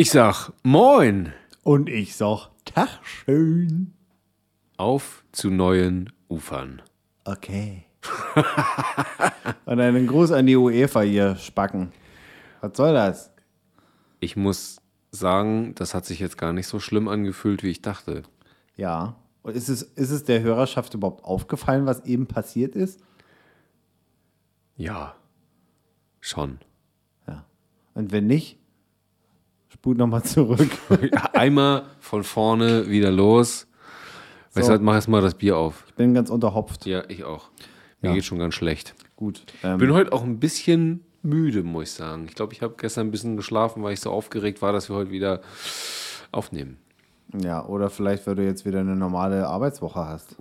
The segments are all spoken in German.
Ich sag Moin. Und ich sag Tag schön. Auf zu neuen Ufern. Okay. Und einen Gruß an die UEFA hier, Spacken. Was soll das? Ich muss sagen, das hat sich jetzt gar nicht so schlimm angefühlt, wie ich dachte. Ja. Und ist es, ist es der Hörerschaft überhaupt aufgefallen, was eben passiert ist? Ja. Schon. Ja. Und wenn nicht, sput nochmal zurück. Einmal von vorne wieder los. Weißt So. du, was, mach erst mal das Bier auf. Ich bin ganz unterhopft. Ja, ich auch. Mir Ja. geht schon ganz schlecht. Gut. Ähm, Bin heute auch ein bisschen müde, muss ich sagen. Ich glaube, ich habe gestern ein bisschen geschlafen, weil ich so aufgeregt war, dass wir heute wieder aufnehmen. ja, oder vielleicht, weil du jetzt wieder eine normale Arbeitswoche hast.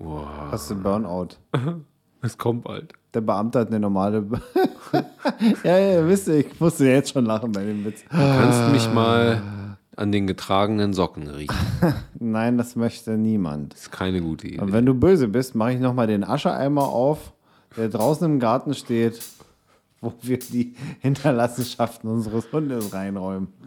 Hast du Burnout. Es kommt bald. Der Beamte hat eine normale. ja, ja, wisst ihr, ich musste jetzt schon lachen bei dem Witz. Du kannst mich mal an den getragenen Socken riechen. Nein, das möchte niemand. Das ist keine gute Idee. Und wenn du böse bist, mache ich nochmal den Ascheeimer auf, der draußen im Garten steht, wo wir die Hinterlassenschaften unseres Hundes reinräumen.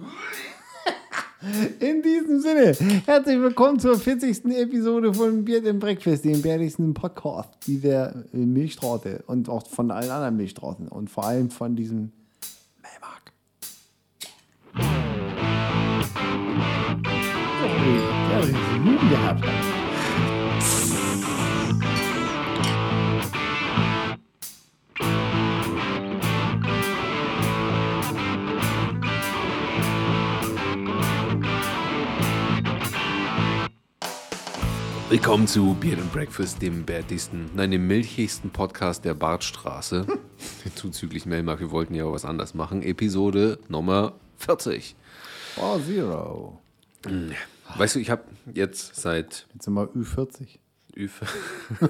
In diesem Sinne, herzlich willkommen zur 40. Episode von Beard and Breakfast, dem bärtigsten Podcast dieser äh, Milchstraße und auch von allen anderen Milchstraßen und vor allem von diesem Melmark. Ja, das ist nun gehabt. Willkommen zu Beard and Breakfast, dem bärtigsten, nein, dem milchigsten Podcast der Bartstraße. Zuzüglich Melmark, wir wollten ja auch was anderes machen. Episode Nummer 40. Oh, Zero. Weißt du, ich habe jetzt seit Jetzt sind wir Ü40. Ü-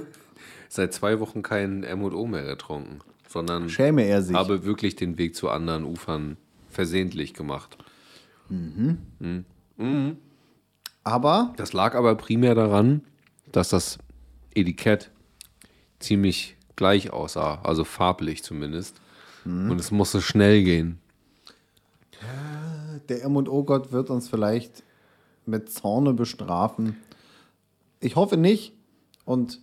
seit zwei Wochen kein M&O mehr getrunken, sondern Schäme er sich. habe wirklich den Weg zu anderen Ufern versehentlich gemacht. Aber Das lag aber primär daran, dass das Etikett ziemlich gleich aussah, also farblich zumindest. Und es musste schnell gehen. der M&O-Gott wird uns vielleicht mit Zorne bestrafen. Ich hoffe nicht. Und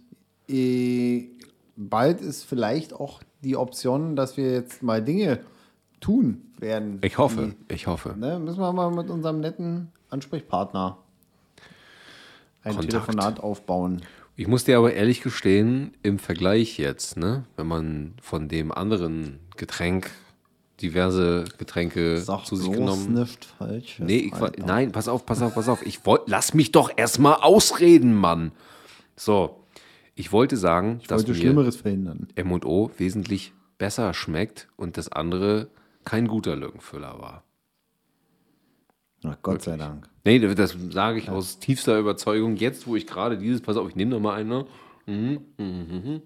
eh, bald ist vielleicht auch die Option, dass wir jetzt mal Dinge tun werden. Ich hoffe, ich hoffe. Die, ne, müssen wir mal mit unserem netten Ansprechpartner ein Kontakt. Telefonat aufbauen. Ich muss dir aber ehrlich gestehen, im Vergleich jetzt, ne, wenn man von dem anderen Getränk diverse Getränke Sag zu sich genommen nicht falsch. Nee, ich, war- nein, pass auf, pass auf, pass auf. Ich wollte, lass mich doch erstmal ausreden, Mann. So, ich wollte sagen, Ich dass wollte mir Schlimmeres verhindern. M&O wesentlich besser schmeckt und das andere kein guter Lückenfüller war. Ach, Gott sei Dank. Nee, das sage ich aus tiefster Überzeugung. Jetzt, wo ich gerade dieses, pass auf, ich nehme noch mal eine. Mhm, mhm, mhm.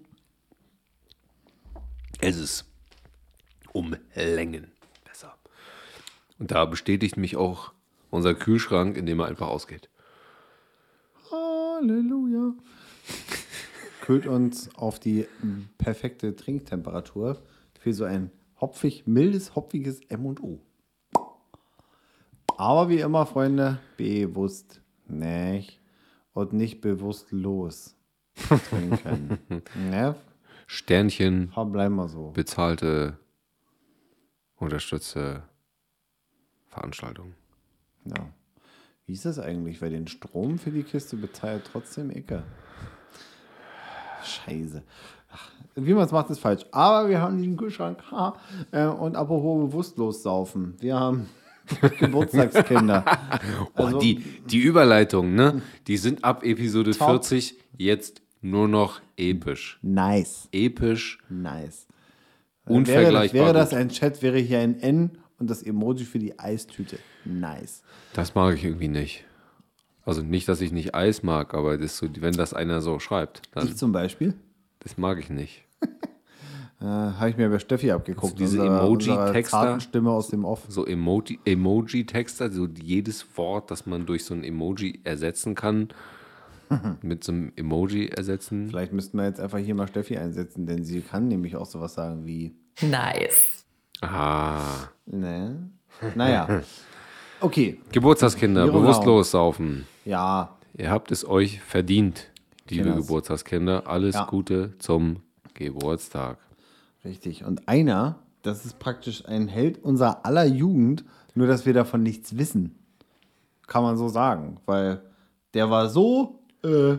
Es ist um Längen besser. Und da bestätigt mich auch unser Kühlschrank, in dem er einfach ausgeht. Halleluja. Kühlt uns auf die perfekte Trinktemperatur für so ein hopfig, mildes, hopfiges M&O. Aber wie immer, Freunde, bewusst nicht und nicht bewusstlos trinken. ne? Sternchen, Bleiben wir so. bezahlte, unterstützte Veranstaltung. Ja. Wie ist das eigentlich? Weil den Strom für die Kiste bezahlt trotzdem Ecke. Scheiße. Ach, wie man es macht, ist falsch. Aber wir haben diesen Kühlschrank. Ha. Äh, Und apropos bewusstlos saufen. Wir haben Geburtstagskinder. Oh, Also- die, die Überleitungen, ne? Die sind ab Episode Top. 40 jetzt nur noch episch. Nice. Episch, Nice. unvergleichbar. Wäre, wäre das ein Chat, wäre hier ein N und das Emoji für die Eistüte. Nice. das mag ich irgendwie nicht. Also nicht, dass ich nicht Eis mag, aber das so, wenn das einer so schreibt, dann Ich zum Beispiel. das mag ich nicht. Äh, Habe ich mir bei Steffi abgeguckt. diese Emoji-Texter? Stimme aus dem Off. So Emoji- Emoji-Text, also jedes Wort, das man durch so ein Emoji ersetzen kann, mit so einem Emoji ersetzen. Vielleicht müssten wir jetzt einfach hier mal Steffi einsetzen, denn sie kann nämlich auch sowas sagen wie, Nice. Ah, ne? Naja. Okay, Geburtstagskinder, bewusstlos saufen. ja, Ihr habt es euch verdient, liebe. Geburtstagskinder. Alles Ja. Gute zum Geburtstag. Richtig. Und einer, das ist praktisch ein Held unserer aller Jugend, nur dass wir davon nichts wissen. Kann man so sagen. Weil der war so äh,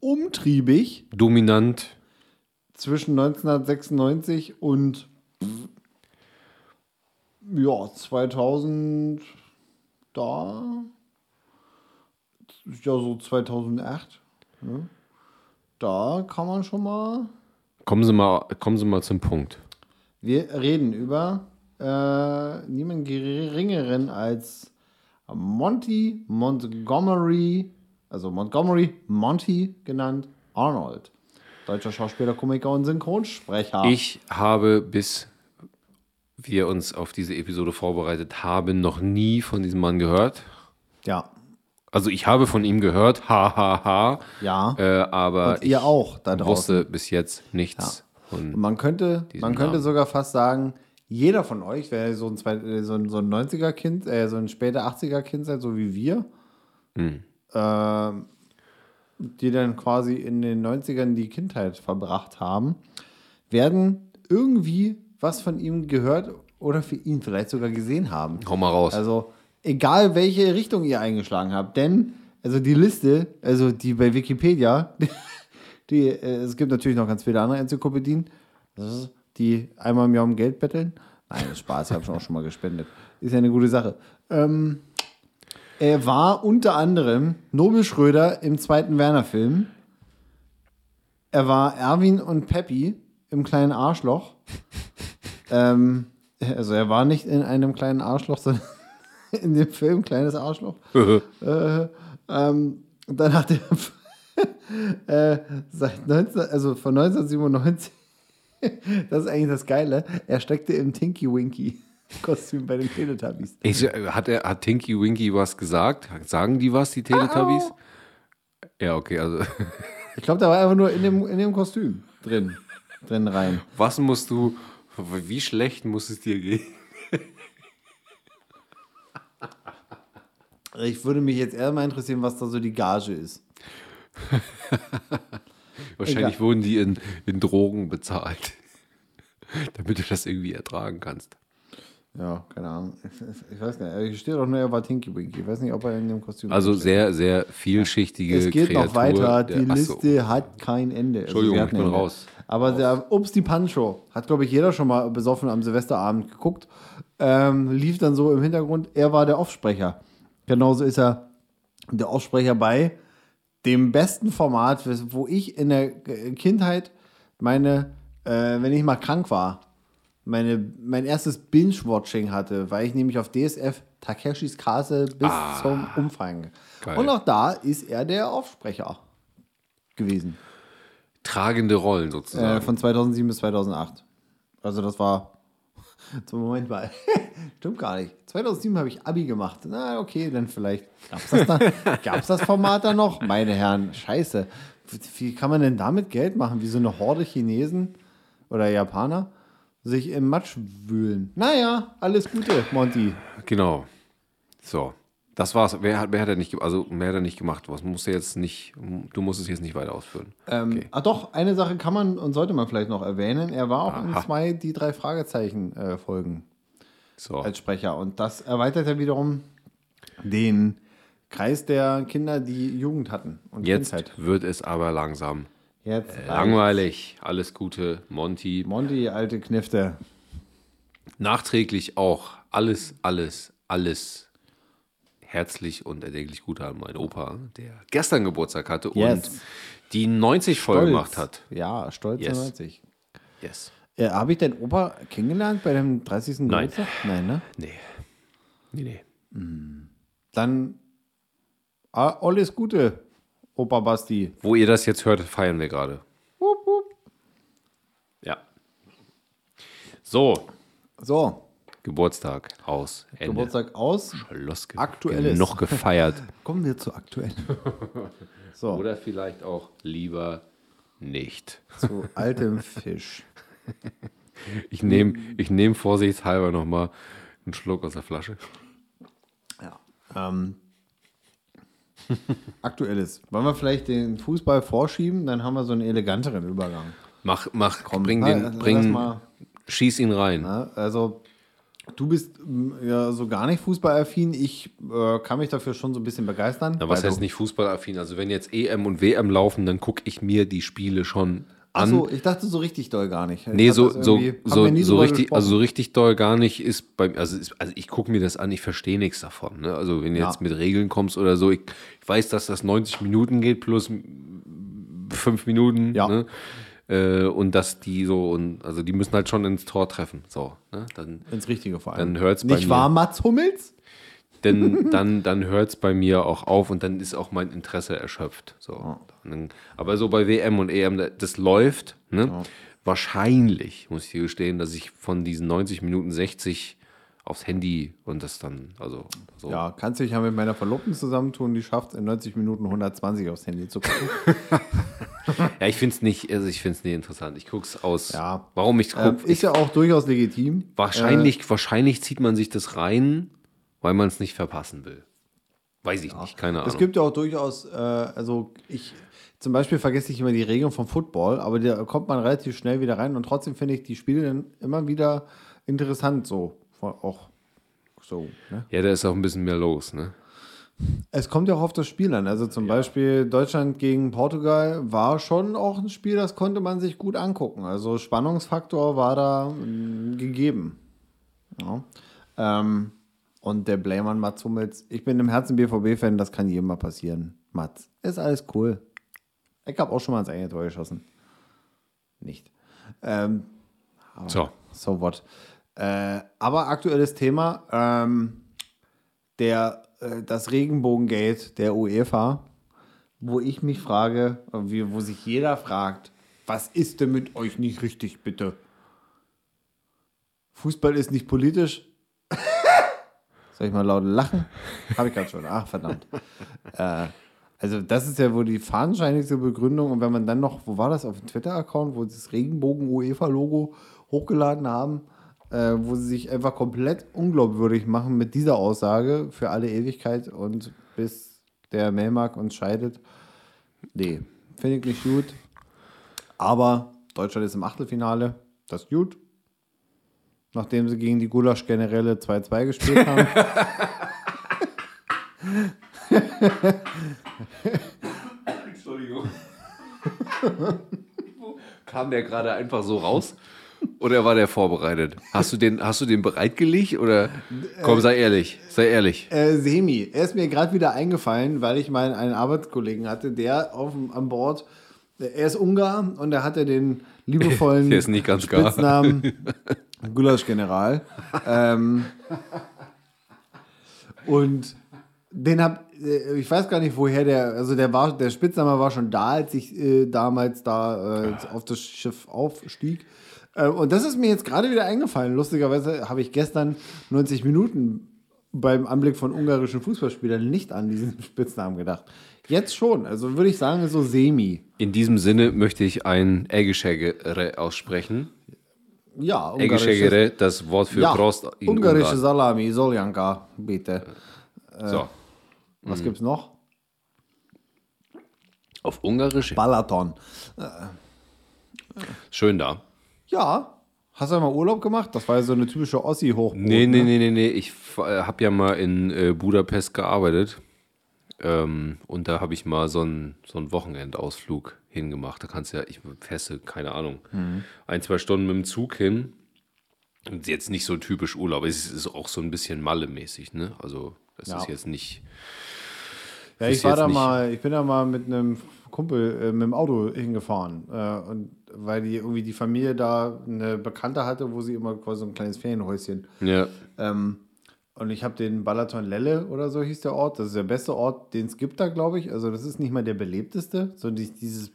umtriebig Dominant. zwischen 1996 und ja, 2000 da ja so 2008 ne? da kann man schon mal Kommen Sie mal, kommen Sie mal zum Punkt. wir reden über äh, niemand geringeren als Monty Montgomery also Montgomery Monty genannt Arnold deutscher Schauspieler Komiker und Synchronsprecher Ich habe, bis wir uns auf diese Episode vorbereitet haben, noch nie von diesem Mann gehört. ja Also ich habe von ihm gehört, ha ha ha. Ja. Äh, aber Und ihr ich auch da draußen. wusste bis jetzt nichts. Und von man könnte, man könnte Namen. sogar fast sagen, jeder von euch wäre so ein, zwei- äh, so ein, so ein 90er-Kind, äh, so ein später 80er-Kind seid, so wie wir, ähm, die dann quasi in den 90ern die Kindheit verbracht haben, werden irgendwie was von ihm gehört oder für ihn vielleicht sogar gesehen haben. Hau mal raus. Also, egal welche Richtung ihr eingeschlagen habt, denn, also die Liste, also die bei Wikipedia, die, äh, es gibt natürlich noch ganz viele andere Enzyklopädien, die einmal im Jahr um Geld betteln. Nein, Spaß, ich habe auch schon mal gespendet. Ist ja eine gute Sache. Ähm, er war unter anderem Nobel Schröder im zweiten Werner-Film. Er war Erwin und Peppi im kleinen Arschloch. ähm, also er war nicht in einem kleinen Arschloch, sondern in dem Film Kleines Arschloch. äh, ähm, und dann hat er äh, seit 19, also von 1997, das ist eigentlich das Geile, er steckte im Tinky Winky Kostüm bei den Teletubbies. Ich, hat, er, hat Tinky Winky was gesagt? Sagen die was, die Teletubbies? Ja, okay, also Ich glaube, der war einfach nur in dem, in dem Kostüm drin, drin rein. was musst du, wie schlecht muss es dir gehen? Ich würde mich jetzt eher mal interessieren, was da so die Gage ist. Wahrscheinlich Egal. wurden die in, in Drogen bezahlt, damit du das irgendwie ertragen kannst. Ja, keine Ahnung. Ich weiß gar nicht. Hier steht doch nur, er war Tinky Winky. Ich weiß nicht, ob er in dem Kostüm Also sehr, sehr vielschichtige Es geht Kreatur. noch weiter. der- Die so. Liste hat kein Ende. Also Entschuldigung, hat ich bin Ende. raus. Aber der Ups die Pancho hat, glaube ich, jeder schon mal besoffen am Silvesterabend geguckt. Ähm, lief dann so im Hintergrund. Er war der Offsprecher. Genauso ist er der Offsprecher bei dem besten Format, wo ich in der Kindheit meine, äh, wenn ich mal krank war, meine, mein erstes Binge-Watching hatte, weil ich nämlich auf DSF Takeshis Castle bis zum Umfang. Geil. Und auch da ist er der Offsprecher gewesen. Tragende Rollen Äh, sozusagen. von 2007 bis 2008. Also das war. Zum Moment mal. Stimmt gar nicht. 2007 habe ich Abi gemacht. Na, okay, dann vielleicht. Gab es das, da, das Format da noch? Meine Herren, scheiße. Wie kann man denn damit Geld machen? Wie so eine Horde Chinesen oder Japaner sich im Matsch wühlen. Naja, alles Gute, Monty. Genau. So. Das war's. Wer hat, wer hat er nicht, also mehr hat er nicht gemacht. Was musst du jetzt nicht, du musst es jetzt nicht weiter ausführen. Ähm, Ah doch, eine Sache kann man und sollte man vielleicht noch erwähnen. Er war auch in Aha. zwei die drei Fragezeichen äh, Folgen So. als Sprecher. Und das erweitert ja wiederum den Kreis der Kinder, die Jugend hatten. Und Jetzt Kindheit. wird es aber langsam Jetzt langweilig. Alles Gute, Monty. Monty, alte Knifte. Nachträglich auch alles, alles, alles herzlich und erdenklich Gute an meinen Opa, der gestern Geburtstag hatte Yes. und die 90 voll gemacht hat. Ja, stolz Yes. 90. Yes. Ja, Habe ich deinen Opa kennengelernt bei dem 30. Nein. Geburtstag? Nein, ne? Nee. Nee, nee. Dann ah, alles Gute, Opa Basti. Wo ihr das jetzt hört, feiern wir gerade. Ja. So, So, Geburtstag aus. Ende. Geburtstag aus. Schloss ge Aktuelles. noch gefeiert. Kommen wir zu aktuell. So, Oder vielleicht auch lieber nicht. zu altem Fisch. Ich nehme ich nehm vorsichtshalber nochmal einen Schluck aus der Flasche. Ähm, aktuelles. Wollen wir vielleicht den Fußball vorschieben? Dann haben wir so einen eleganteren Übergang. Mach, mach, bring Na, den, lass bring, mal. schieß ihn rein. Ja, also, du bist mm, ja so gar nicht fußballaffin. Ich äh, kann mich dafür schon so ein bisschen begeistern. Na, was weil heißt nicht fußballaffin? Also wenn jetzt EM und WM laufen, dann gucke ich mir die Spiele schon an. Achso, ich dachte so richtig doll gar nicht. Ich Nee, so, so, so, so richtig, also so richtig doll gar nicht ist beim, also, ist, also ich gucke mir das an, ich verstehe nichts davon. Ne? Also wenn du Ja. jetzt mit Regeln kommst oder so, ich, ich weiß, dass das 90 Minuten geht plus fünf Minuten. Ja. Ne? Äh, und dass die so, und also die müssen halt schon ins Tor treffen. So, ne? Dann, ins Richtige vor allem. dann hört's bei Nicht mir. wahr, Mats Hummels? Denn dann, dann hört es bei mir auch auf und dann ist auch mein Interesse erschöpft. So. Aber so bei WM und EM, das läuft. Ne? Wahrscheinlich, muss ich dir gestehen, dass ich von diesen 90 Minuten 60 aufs Handy und das dann, also so. Ja, kannst dich ja mit meiner Verlobten zusammentun, die schafft in 90 Minuten 120 aufs Handy zu gucken. Ja, ich finde es nicht, also ich finde es nicht interessant. Ich gucke es aus. Ja. Warum ich ähm, gucke? ist ja auch durchaus legitim. wahrscheinlich, wahrscheinlich zieht man sich das rein, weil man es nicht verpassen will. Weiß ich nicht, keine Ahnung. Es gibt ja auch durchaus, äh, also ich, zum Beispiel vergesse ich immer die Regeln vom Football, aber da kommt man relativ schnell wieder rein und trotzdem finde ich die Spiele dann immer wieder interessant, so. Auch so, ne? ja, da ist auch ein bisschen mehr los, ne? Es kommt ja auch auf das Spiel an. Also zum Beispiel Deutschland gegen Portugal war schon auch ein Spiel, das konnte man sich gut angucken. Also Spannungsfaktor war da mm, gegeben. Ja. Ähm, und der Blame an Mats Hummels. Ich bin im Herzen BVB-Fan, das kann jedem mal passieren. Mats, ist alles cool. Ich habe auch schon mal ins eigene Tor geschossen. Nicht. Ähm, So. so what. Äh, aber aktuelles Thema, ähm, der, äh, das Regenbogengate der UEFA, wo ich mich frage, äh, wie, wo sich jeder fragt, was ist denn mit euch nicht richtig, bitte? Fußball ist nicht politisch. Soll ich mal laut lachen? Habe ich gerade schon. Ach, verdammt. äh, also, das ist ja wohl die fadenscheinigste Begründung. Und wenn man dann noch, wo war das, auf dem Twitter-Account, wo sie das Regenbogen-UEFA-Logo hochgeladen haben, äh, wo sie sich einfach komplett unglaubwürdig machen mit dieser Aussage für alle Ewigkeit und bis der Melmark uns scheidet. Nee, finde ich nicht gut. Aber Deutschland ist im Achtelfinale. Das ist gut. Nachdem sie gegen die Gulasch-Generäle 2-2 gespielt haben. Entschuldigung. Kam der gerade einfach so raus? Oder war der vorbereitet? Hast du den, hast du den bereitgelegt? Oder komm, sei ehrlich, sei ehrlich. Äh, Semi. Er ist mir gerade wieder eingefallen, weil ich mal einen Arbeitskollegen hatte, der auf an Bord, er ist Ungar und er hatte den liebevollen Der ist nicht ganz gar. Gulasch-General. ähm, und den hab, äh, ich weiß gar nicht, woher der, also der war, der Spitzname war schon da, als ich äh, damals da äh, auf das Schiff aufstieg. Äh, und das ist mir jetzt gerade wieder eingefallen. Lustigerweise habe ich gestern 90 Minuten beim Anblick von ungarischen Fußballspielern nicht an diesen Spitznamen gedacht. Jetzt schon, also würde ich sagen, so semi. In diesem Sinne möchte ich ein Ägischegere aussprechen. Ja, ungarisches, Ägischegere, das Wort für ja, Prost in ungarische Ungarn. Salami, Soljanka, bitte. So, Was gibt's noch? auf Ungarisch? Balaton. Schön da. Ja. Hast du mal Urlaub gemacht? Das war ja so eine typische Ossi-Hochburg. Nee, nee, ne? nee, nee, nee. Ich habe ja mal in äh, Budapest gearbeitet. Ähm, und da habe ich mal so einen so einen Wochenendausflug hingemacht. Da kannst du ja, ich feste, keine Ahnung, ein, zwei Stunden mit dem Zug hin. Und jetzt nicht so typisch Urlaub. Es ist auch so ein bisschen Malle-mäßig, ne? Also, das Ja. ist jetzt nicht. Ja, ich war da mal, ich bin da mal mit einem Kumpel äh, mit dem Auto hingefahren. Äh, und weil die irgendwie die Familie da eine Bekannte hatte, wo sie immer quasi so ein kleines Ferienhäuschen. Ja. Ähm, und ich habe den Balaton Lelle oder so hieß der Ort. Das ist der beste Ort, den es gibt da, glaube ich. Also das ist nicht mal der belebteste, sondern die- dieses,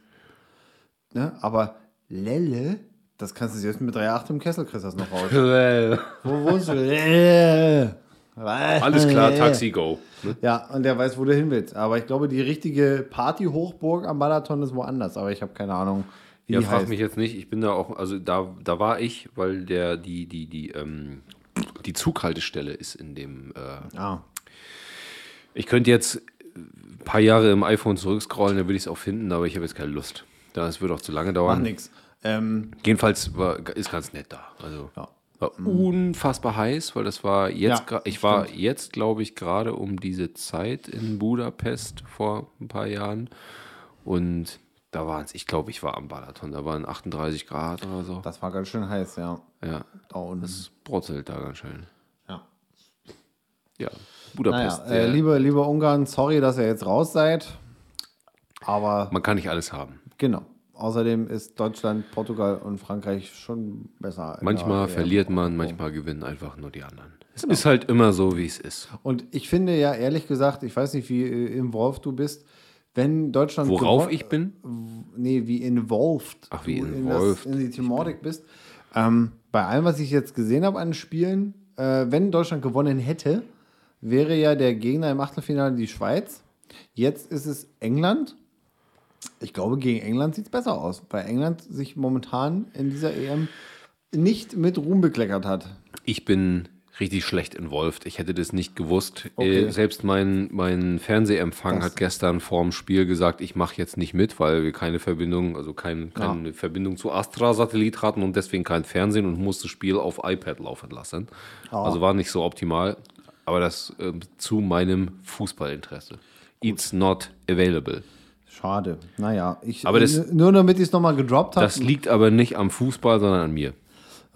ne? Aber Lelle, das kannst du selbst mit 3,8 im Kessel kriegst das noch raus. Wo wohnst du? Lelle. Alles klar, Taxi Go. Ne? Ja, und der weiß, wo du hin willst. Aber ich glaube, die richtige Party-Hochburg am Balaton ist woanders. Aber ich habe keine Ahnung, wie Ja, die frag heißt. mich jetzt nicht. Ich bin da auch, also da, da war ich, weil der, die, die, die, ähm, die Zughaltestelle ist in dem, äh, Ah, Ich könnte jetzt ein paar Jahre im iPhone zurückscrollen, dann würde ich es auch finden, aber ich habe jetzt keine Lust. Das würde auch zu lange Macht dauern. nix. Ähm, Jedenfalls war, ist ganz nett da. Also Ja. war unfassbar heiß, weil das war jetzt, Ja, ich war jetzt, glaube ich, gerade um diese Zeit in Budapest vor ein paar Jahren. Und da waren es, ich glaube, ich war am Balaton, da waren 38 Grad oder so. das war ganz schön heiß, ja. Ja, Da unten. es brutzelt da ganz schön. ja. Ja, Naja, Budapest. äh, äh, liebe, liebe Ungarn, sorry, dass ihr jetzt raus seid. Aber man kann nicht alles haben. genau. Außerdem ist Deutschland, Portugal und Frankreich schon besser. Manchmal verliert man, manchmal gewinnen einfach nur die anderen. Es ist halt immer so, wie es ist. Und ich finde ja ehrlich gesagt, ich weiß nicht, wie äh, involved du bist, wenn Deutschland. Worauf ich bin? Nee, wie involved. Ach, wie du in, involved das, in die Thematik bist. Ähm, bei allem, was ich jetzt gesehen habe an Spielen, äh, wenn Deutschland gewonnen hätte, wäre ja der Gegner im Achtelfinale die Schweiz. Jetzt ist es England. Ich glaube, gegen England sieht es besser aus, weil England sich momentan in dieser EM nicht mit Ruhm bekleckert hat. Ich bin richtig schlecht involviert. Ich hätte das nicht gewusst. Okay. Äh, selbst mein, mein Fernsehempfang Das- hat gestern vorm Spiel gesagt, ich mache jetzt nicht mit, weil wir keine Verbindung, also kein, keine Verbindung zu Astra-Satellit hatten und deswegen kein Fernsehen und musste das Spiel auf iPad laufen lassen. Also war nicht so optimal, aber das ähm, zu meinem Fußballinteresse. It's not available. Schade. Naja, ich, Aber das- nur damit ich es nochmal gedroppt habe. Das liegt aber nicht am Fußball, sondern an mir.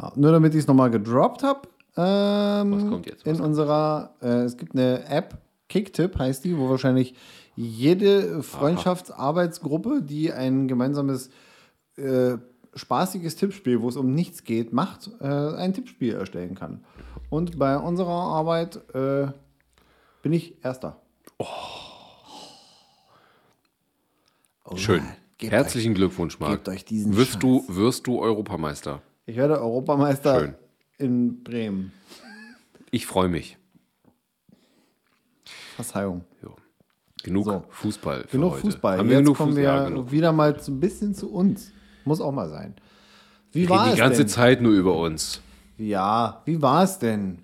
Ja, nur damit ich es nochmal gedroppt habe. Ähm, Was kommt jetzt? Was in unserer, äh, es gibt eine App, Kicktip heißt die, wo wahrscheinlich jede Freundschaftsarbeitsgruppe, die ein gemeinsames äh, spaßiges Tippspiel, wo es um nichts geht, macht, äh, ein Tippspiel erstellen kann. Und bei unserer Arbeit äh, bin ich Erster. Oh. Schön. Gebt Herzlichen Glückwunsch, Marc. gebt euch diesen wirst du, wirst du Europameister. Ich werde Europameister Schön. In Bremen. Ich freue mich. Verzeihung. Jo. Genug So. Fußball. Für Genug heute. Fußball. Haben Jetzt genug kommen Fußball? wir Ja, genug. wieder mal ein bisschen zu uns. Muss auch mal sein. Wie Wir war reden es die ganze denn? Zeit nur über uns. Ja, wie war es denn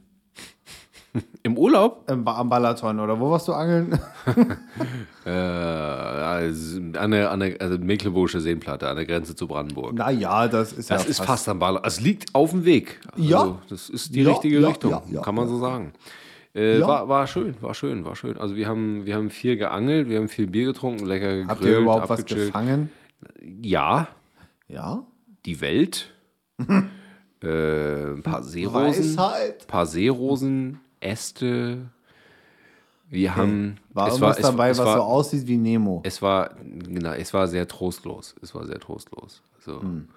Im Urlaub? im ba am Balaton oder wo warst du angeln? Äh, also an der, an der also Mecklenburgische Seenplatte, an der Grenze zu Brandenburg. naja, das ist Das ja ist fast am Ball. Es liegt auf dem Weg. Also, Ja. Das ist die Ja, richtige ja, Richtung, ja, kann man so sagen. Äh, Ja. war, war schön, war schön, war schön. Also wir haben, wir haben viel geangelt, wir haben viel Bier getrunken, lecker gegrillt, Habt ihr überhaupt was gefangen? Ja, Ja. die Welt. äh, ein paar Seerosen. Weisheit. paar Seerosen, Äste. Wir haben. War es irgendwas es- dabei, es was war, so aussieht wie Nemo? Es war, genau, es war sehr trostlos. Es war sehr trostlos. Also, Hm.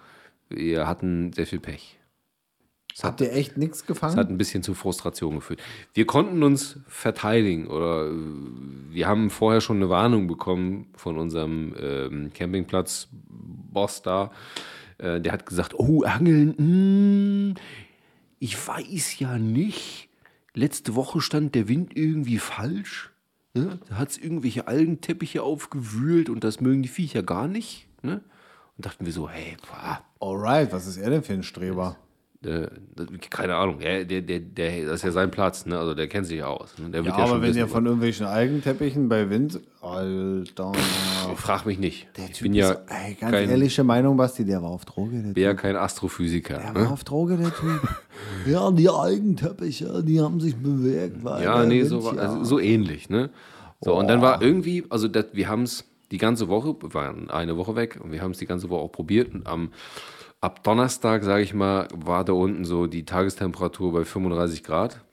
Wir hatten sehr viel Pech. Habt ihr echt nichts Es gefangen? hat ein bisschen zu Frustration geführt. Wir konnten uns verteidigen oder wir haben vorher schon eine Warnung bekommen von unserem ähm, Campingplatz-Boss da. Äh, der hat gesagt, oh, Angeln, mh, ich weiß ja nicht. Letzte Woche stand der Wind irgendwie falsch. Ne? Da hat es irgendwelche Algenteppiche aufgewühlt und das mögen die Viecher gar nicht. Ne? Und dachten wir so, hey, boah, Alright, was ist er denn für ein Streber? Äh, das- keine Ahnung, der, der, der, der, das ist ja sein Platz, ne? Also der kennt sich aus. Ne? Der Ja, wird ja, aber schon wenn ihr von irgendwelchen Algenteppichen bei Wind. Alter. Frag mich nicht. ich Typ bin ja ist- ey, ganz kein, ehrliche Meinung, Basti, der war auf Droge. Der bin ja kein Astrophysiker. Der Ne? war auf Droge, der Typ. ja, die Algenteppiche, die haben sich bewegt. Weil Ja, der nee, Wind so, ja- also, so ähnlich, ne? So, und dann war irgendwie, also das, wir haben es die ganze Woche, wir waren eine Woche weg und wir haben es die ganze Woche auch probiert und am ab Donnerstag, sage ich mal, war da unten so die Tagestemperatur bei 35 Grad.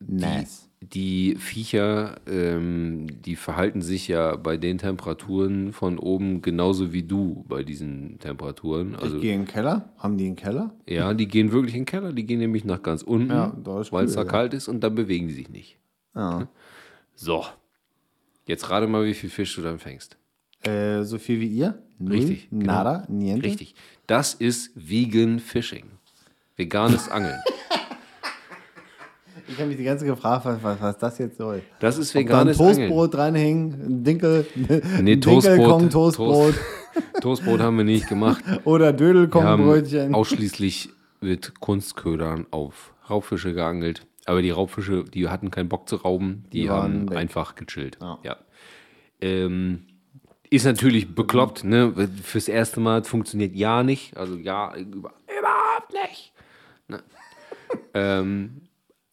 Nice. Die Viecher, ähm, die verhalten sich ja bei den Temperaturen von oben genauso wie du bei diesen Temperaturen. Also ich gehe in den Keller. Haben die einen Keller? ja, die gehen wirklich in den Keller, die gehen nämlich nach ganz unten, Ja, weil es da ja. kalt ist und dann bewegen die sich nicht. Ja. So, jetzt rate mal, wie viel Fisch du dann fängst. Äh, so viel wie ihr? Null? Richtig, genau. Nada? Niente? Richtig. Das ist Vegan Fishing. Veganes Angeln. Ich habe mich die ganze Zeit gefragt, was, was, was das jetzt soll. Das ist Ob da ein veganes Angeln. Toastbrot dranhängen, ein Dinkel, Nee, Toastbrot. Dinkelkong Toastbrot Toast, Toastbrot haben wir nicht gemacht. oder Wir haben Dödelkong Brötchen. ausschließlich mit Kunstködern auf Raubfische geangelt. Aber die Raubfische, die hatten keinen Bock zu rauben, die, Die haben weg. einfach gechillt. Ja. Ja. Ähm, ist natürlich bekloppt, ne? Fürs erste Mal funktioniert ja nicht. Also ja, über, überhaupt nicht. Ne? ähm,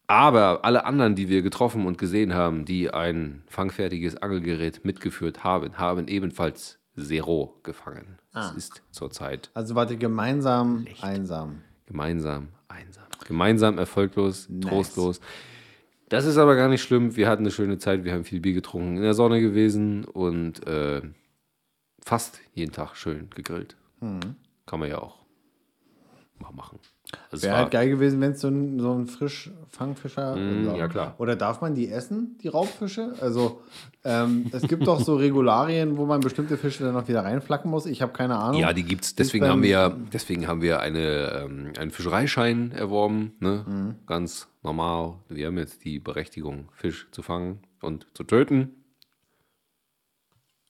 aber alle anderen, die wir getroffen und gesehen haben, die ein fangfertiges Angelgerät mitgeführt haben, haben ebenfalls Zero gefangen. Das ist zurzeit Also wart ihr gemeinsam einsam. gemeinsam einsam. Gemeinsam erfolglos, trostlos. Das ist aber gar nicht schlimm. Wir hatten eine schöne Zeit, wir haben viel Bier getrunken, in der Sonne gewesen und äh, fast jeden Tag schön gegrillt. Kann man ja auch mal machen. Also Wäre halt geil gewesen, wenn es so ein, so ein Frischfangfischer. Mm, oder, ja, klar. Oder darf man die essen, die Raubfische? Also, ähm, es gibt doch so Regularien, wo man bestimmte Fische dann noch wieder reinflacken muss. Ich habe keine Ahnung. Ja, die gibt's. Deswegen haben wir, deswegen haben wir eine, ähm, einen Fischereischein erworben. Ne? Mhm. Ganz normal. Wir haben jetzt die Berechtigung, Fisch zu fangen und zu töten.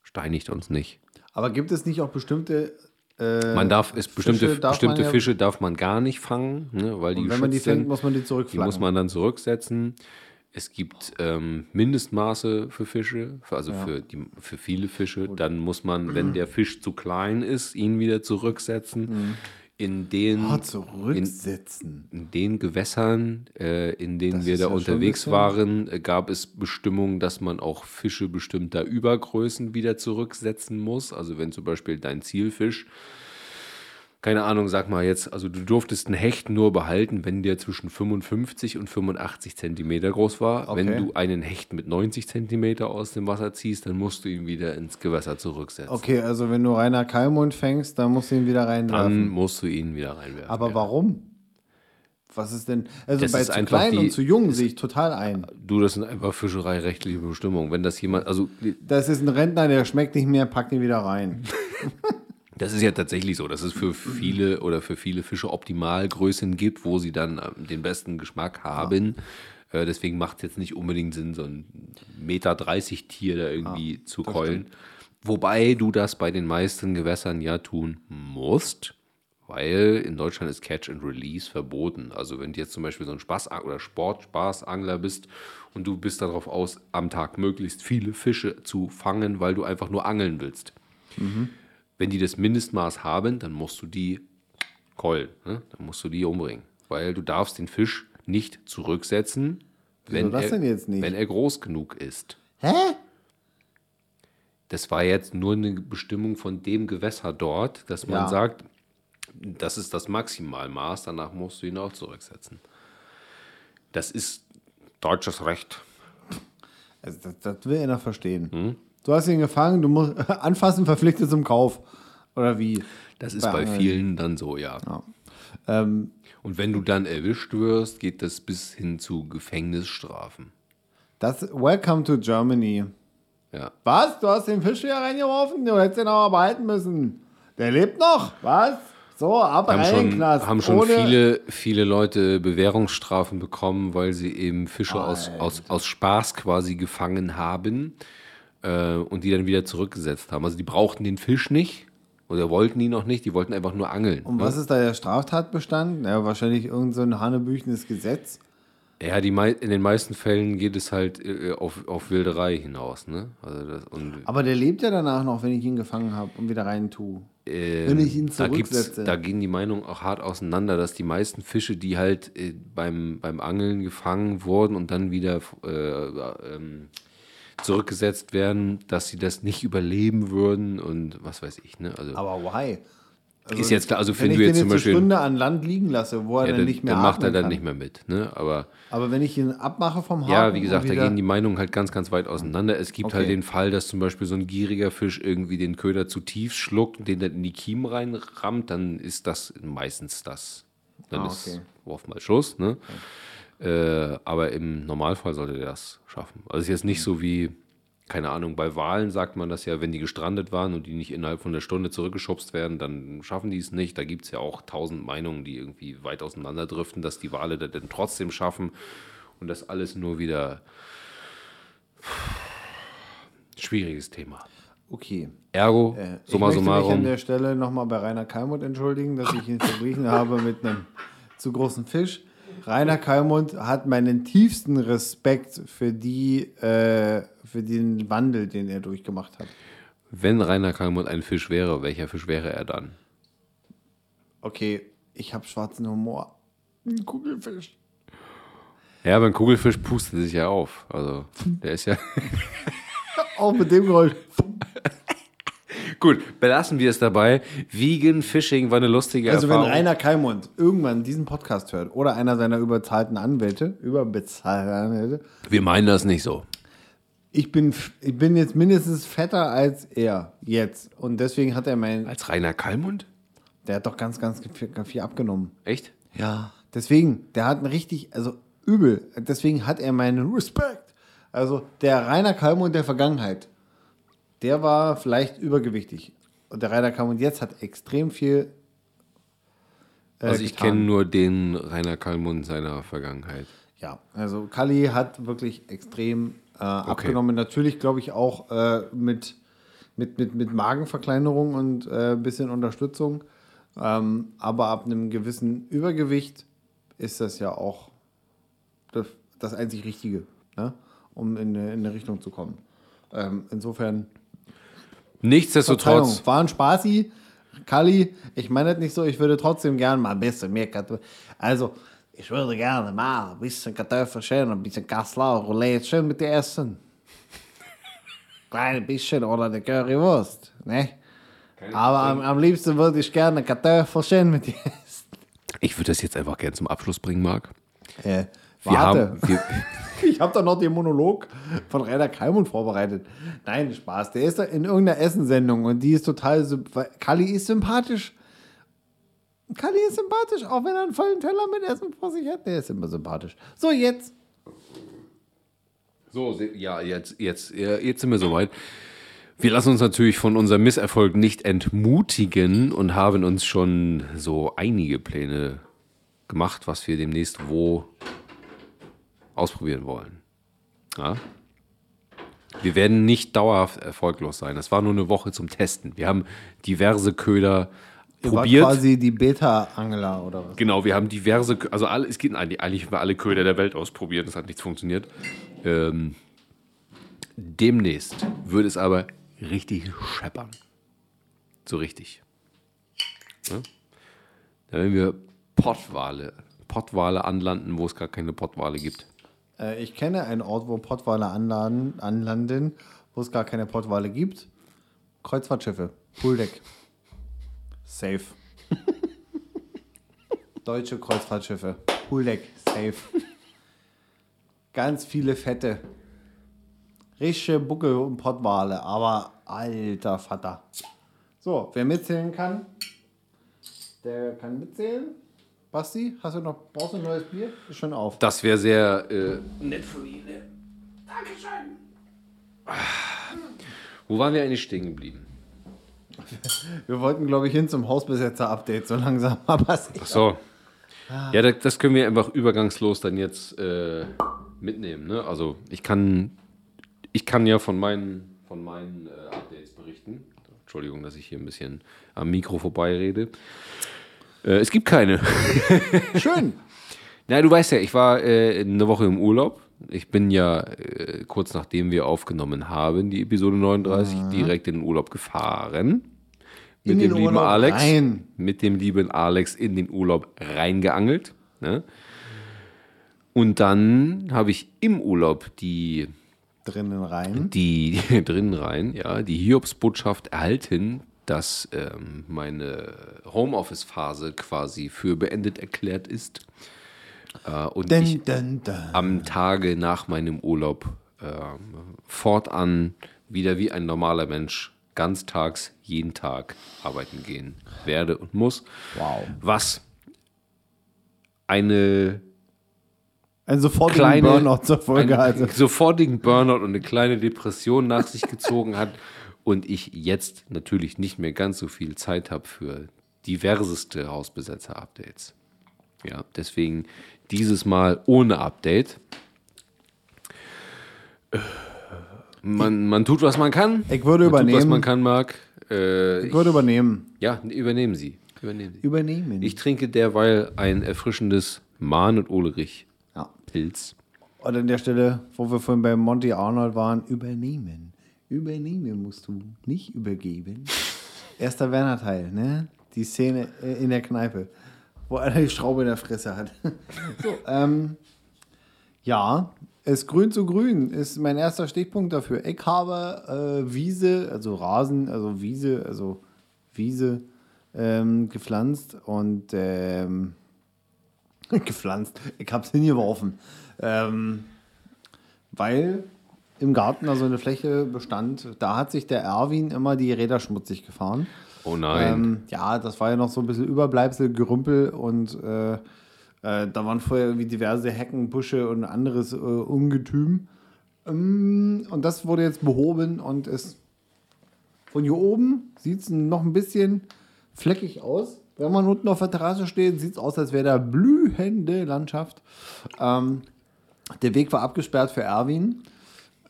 Steinigt uns nicht. Aber gibt es nicht auch bestimmte. Äh, Man darf, ist bestimmte, Fische darf bestimmte man ja- Fische darf man gar nicht fangen, ne, weil die wenn man die fängt, sind. muss man die Die zurückflacken. muss man dann zurücksetzen. Es gibt ähm, Mindestmaße für Fische, für, also für, die, für viele Fische. Dann muss man, wenn der Fisch zu klein ist, ihn wieder zurücksetzen. In den, Ah, zurücksetzen. in den Gewässern, äh, in denen Das wir da ja unterwegs waren, äh, gab es Bestimmungen, dass man auch Fische bestimmter Übergrößen wieder zurücksetzen muss. Also wenn zum Beispiel dein Zielfisch, keine Ahnung, sag mal jetzt, also du durftest einen Hecht nur behalten, wenn der zwischen 55 und 85 Zentimeter groß war. Wenn Okay. du einen Hecht mit 90 Zentimeter aus dem Wasser ziehst, dann musst du ihn wieder ins Gewässer zurücksetzen. Okay, also wenn du Rainer Kalmund fängst, dann musst du ihn wieder reinwerfen. Dann musst du ihn wieder reinwerfen. Aber ja. warum? Was ist denn. Also Das bei zu klein die- und zu jung sehe ich total ein. Du, das sind einfach fischereirechtliche Bestimmungen. Wenn das jemand, also Das ist ein Rentner, der schmeckt nicht mehr, packt ihn wieder rein. das ist ja tatsächlich so, dass es für viele oder für viele Fische Optimalgrößen gibt, wo sie dann ähm, den besten Geschmack haben. Äh, deswegen macht es jetzt nicht unbedingt Sinn, so ein Meter 30 Tier da irgendwie zu keulen. Wobei du das bei den meisten Gewässern ja tun musst, weil in Deutschland ist Catch and Release verboten. Also wenn du jetzt zum Beispiel so ein Spaß- oder Sportspaßangler bist und du bist darauf aus, am Tag möglichst viele Fische zu fangen, weil du einfach nur angeln willst. Wenn die das Mindestmaß haben, dann musst du die keulen. Ne? Dann musst du die umbringen. Weil du darfst den Fisch nicht zurücksetzen, wenn, das er, denn jetzt nicht? wenn er groß genug ist. Hä? Das war jetzt nur eine Bestimmung von dem Gewässer dort, dass man Ja. sagt, das ist das Maximalmaß, danach musst du ihn auch zurücksetzen. Das ist deutsches Recht. Also das, das will einer verstehen. Hm? Du hast ihn gefangen, du musst anfassen, verpflichtet zum Kauf. Oder wie? Das ist Bei bei, vielen dann so, ja. Ähm, Und wenn du dann erwischt wirst, geht das bis hin zu Gefängnisstrafen. das, welcome to Germany. Ja. Was? Du hast den Fisch hier reingeworfen? Du hättest ihn aber behalten müssen. Der lebt noch. Was? So, ab haben rein, schon, Knast. haben schon viele, viele Leute Bewährungsstrafen bekommen, weil sie eben Fische aus, aus, aus Spaß quasi gefangen haben äh, und die dann wieder zurückgesetzt haben. Also die brauchten den Fisch nicht oder wollten ihn noch nicht, die wollten einfach nur angeln. Und ne? was ist da der Straftatbestand? Ja, wahrscheinlich irgend so ein hanebüchenes Gesetz. Ja, die in den meisten Fällen geht es halt äh, auf, auf Wilderei hinaus. Ne? Also das, und Aber der lebt ja danach noch, wenn ich ihn gefangen habe und wieder rein tue. wenn ich ihn da, zurücksetze. da gehen die Meinungen auch hart auseinander, dass die meisten Fische, die halt äh, beim, beim Angeln gefangen wurden und dann wieder äh, ähm, zurückgesetzt werden, dass sie das nicht überleben würden und was weiß ich. Ne? Also, Aber why? Also, ist jetzt klar, also wenn wenn ich du den jetzt zum eine Beispiel. Stunde an Land liegen lasse, wo er Ja, dann dann, nicht mehr dann macht er dann kann. nicht mehr mit. Ne? Aber Aber wenn ich ihn abmache vom Haken ja, wie gesagt, da gehen die Meinungen halt ganz, ganz weit auseinander. Es gibt Okay. halt den Fall, dass zum Beispiel so ein gieriger Fisch irgendwie den Köder zu tief schluckt und den dann in die Kiemen reinrammt, dann ist das meistens das. Dann Ah, ist okay. Wurf mal Schuss. Ne? Äh, aber im Normalfall sollte der das schaffen. Also es ist jetzt nicht so wie, keine Ahnung, bei Wahlen sagt man das ja, wenn die gestrandet waren und die nicht innerhalb von einer Stunde zurückgeschubst werden, dann schaffen die es nicht. Da gibt es ja auch tausend Meinungen, die irgendwie weit auseinanderdriften, dass die Wale das dann trotzdem schaffen und das alles nur wieder schwieriges Thema. Okay. Ergo, Äh, ich summa möchte mich an summarum, der Stelle nochmal bei Rainer Kalmuth entschuldigen, dass ich ihn verglichen habe mit einem zu großen Fisch. Rainer Kallmund hat meinen tiefsten Respekt für die, äh, für den Wandel, den er durchgemacht hat. Wenn Rainer Kalmund ein Fisch wäre, welcher Fisch wäre er dann? Okay, ich habe schwarzen Humor. Ein Kugelfisch. Ja, beim Kugelfisch pustet sich ja auf. Also, der ist ja. Auch mit dem Geräusch. Gut, belassen wir es dabei. Vegan Fishing war eine lustige Also wenn Erfahrung. Rainer Kallmund irgendwann diesen Podcast hört oder einer seiner überzahlten Anwälte, überbezahlten Anwälte, wir meinen das nicht so. ich bin, ich bin jetzt mindestens fetter als er jetzt. Und deswegen hat er mein, Als Rainer Kalmund? der hat doch ganz, ganz viel, ganz viel abgenommen. Echt? Ja. Deswegen, der hat einen richtig, also übel. Deswegen hat er meinen Respekt. Also der Rainer Kallmund der Vergangenheit, der war vielleicht übergewichtig. Und der Rainer Kallmund jetzt hat extrem viel. äh, Also ich kenne nur den Rainer Kalmund seiner Vergangenheit. Ja, also Kali hat wirklich extrem äh, abgenommen. Natürlich, glaube ich, auch äh, mit, mit, mit, mit Magenverkleinerung und äh, ein bisschen Unterstützung. Ähm, aber ab einem gewissen Übergewicht ist das ja auch das, das einzig Richtige, ne? um in eine, in eine Richtung zu kommen. Ähm, insofern, Nichtsdestotrotz, war ein Spaßi. Kali, ich meine das nicht so, ich würde trotzdem gern mal ein bisschen mehr Kartoffeln. Also, ich würde gerne mal ein bisschen Kartoffelchen, ein bisschen Kassler, Roulette schön mit dir essen. Klein bisschen oder eine Currywurst, ne? Aber am, am liebsten würde ich gerne Kartoffelchen mit dir essen. ich würde das jetzt einfach gerne zum Abschluss bringen, Marc. Wir warte. haben, wir, Ich habe doch noch den Monolog von Rainer Kalmund vorbereitet. Nein, Spaß. Der ist da in irgendeiner Essensendung und die ist total. Kalli ist sympathisch. Kalli ist sympathisch, auch wenn er einen vollen Teller mit Essen vor sich hat. Der ist immer sympathisch. So, jetzt. So, ja, jetzt, jetzt, ja, jetzt sind wir soweit. Wir lassen uns natürlich von unserem Misserfolg nicht entmutigen und haben uns schon so einige Pläne gemacht, was wir demnächst wo ausprobieren wollen. Ja? Wir werden nicht dauerhaft erfolglos sein. Das war nur eine Woche zum Testen. Wir haben diverse Köder Ihr wart probiert. quasi die Beta-Angler oder was? Genau, wir haben diverse, also alle, es geht eigentlich, eigentlich haben wir alle Köder der Welt ausprobiert, das hat nichts funktioniert. Ähm, demnächst würde es aber richtig scheppern. So richtig. Ja? Da werden wir Pottwale, Pottwale anlanden, wo es gar keine Pottwale gibt. Äh, ich kenne einen Ort, wo Pottwale anladen, anlanden, wo es gar keine Pottwale gibt. Kreuzfahrtschiffe. Pooldeck. Safe. Deutsche Kreuzfahrtschiffe. Pooldeck. Safe. Ganz viele Fette. Richtige Buckel und Pottwale, aber alter Vater. So, wer mitzählen kann, der kann mitzählen. Basti, hast du noch, brauchst du ein neues Bier? Ist schon auf. Das wäre sehr äh, nett von Ihnen. Dankeschön. Wo waren wir eigentlich stehen geblieben? Wir wollten, glaube ich, hin zum Hausbesetzer-Update so langsam, aber es Ach so. Ja, das, das können wir einfach übergangslos dann jetzt äh, mitnehmen. Ne? Also ich kann, ich kann ja von meinen, von meinen äh, Updates berichten. Entschuldigung, dass ich hier ein bisschen am Mikro vorbeirede. Äh, es gibt keine. schön. Na, du weißt ja, ich war äh, eine Woche im Urlaub. Ich bin ja äh, kurz nachdem wir aufgenommen haben, die Episode 39, direkt in den Urlaub gefahren. Mit In dem lieben Urlaub Alex. rein. Mit dem lieben Alex in den Urlaub reingeangelt. Ne? Und dann habe ich im Urlaub die, Drinnen rein. die drinnen rein, ja, die Hiobsbotschaft erhalten, dass ähm, meine Homeoffice-Phase quasi für beendet erklärt ist. Äh, und ich Dun, dun, dun. am Tage nach meinem Urlaub ähm, fortan wieder wie ein normaler Mensch ganztags jeden Tag arbeiten gehen werde und muss. Wow. Was eine Ein sofortigen kleine Burnout zur Folge einen hatte. sofortigen Burnout und eine kleine Depression nach sich gezogen hat und ich jetzt natürlich nicht mehr ganz so viel Zeit habe für diverseste Hausbesetzer-Updates. Ja, deswegen dieses Mal ohne Update. Man, man tut, was man kann. Ich würde man Tut, was übernehmen. man kann, Marc. Äh, Ich würde übernehmen. ja, übernehmen Sie. Übernehmen Sie. Übernehmen. Ich trinke derweil ein erfrischendes Mahn und Ulrich. Ja. Pilz. Und an der Stelle, wo wir vorhin bei Monty Arnold waren, übernehmen. Übernehmen musst du, nicht übergeben. Erster Werner-Teil, ne? Die Szene äh, in der Kneipe, wo einer die Schraube in der Fresse hat. so, ähm, ja, es grün zu grün ist mein erster Stichpunkt dafür. Ich habe äh, Wiese, also Rasen, also Wiese, also Wiese ähm, gepflanzt und ähm, gepflanzt. Ich habe es hingeworfen. Ähm, weil im Garten da so eine Fläche bestand, da hat sich der Erwin immer die Räder schmutzig gefahren. Oh nein. Ähm, ja, das war ja noch so ein bisschen Überbleibsel, Gerümpel und äh, äh, da waren vorher irgendwie diverse Hecken, Busche und anderes äh, Ungetüm. Ähm, und das wurde jetzt behoben und es von hier oben sieht es noch ein bisschen fleckig aus. Wenn man unten auf der Terrasse steht, sieht es aus, als wäre da blühende Landschaft. Ähm, der Weg war abgesperrt für Erwin.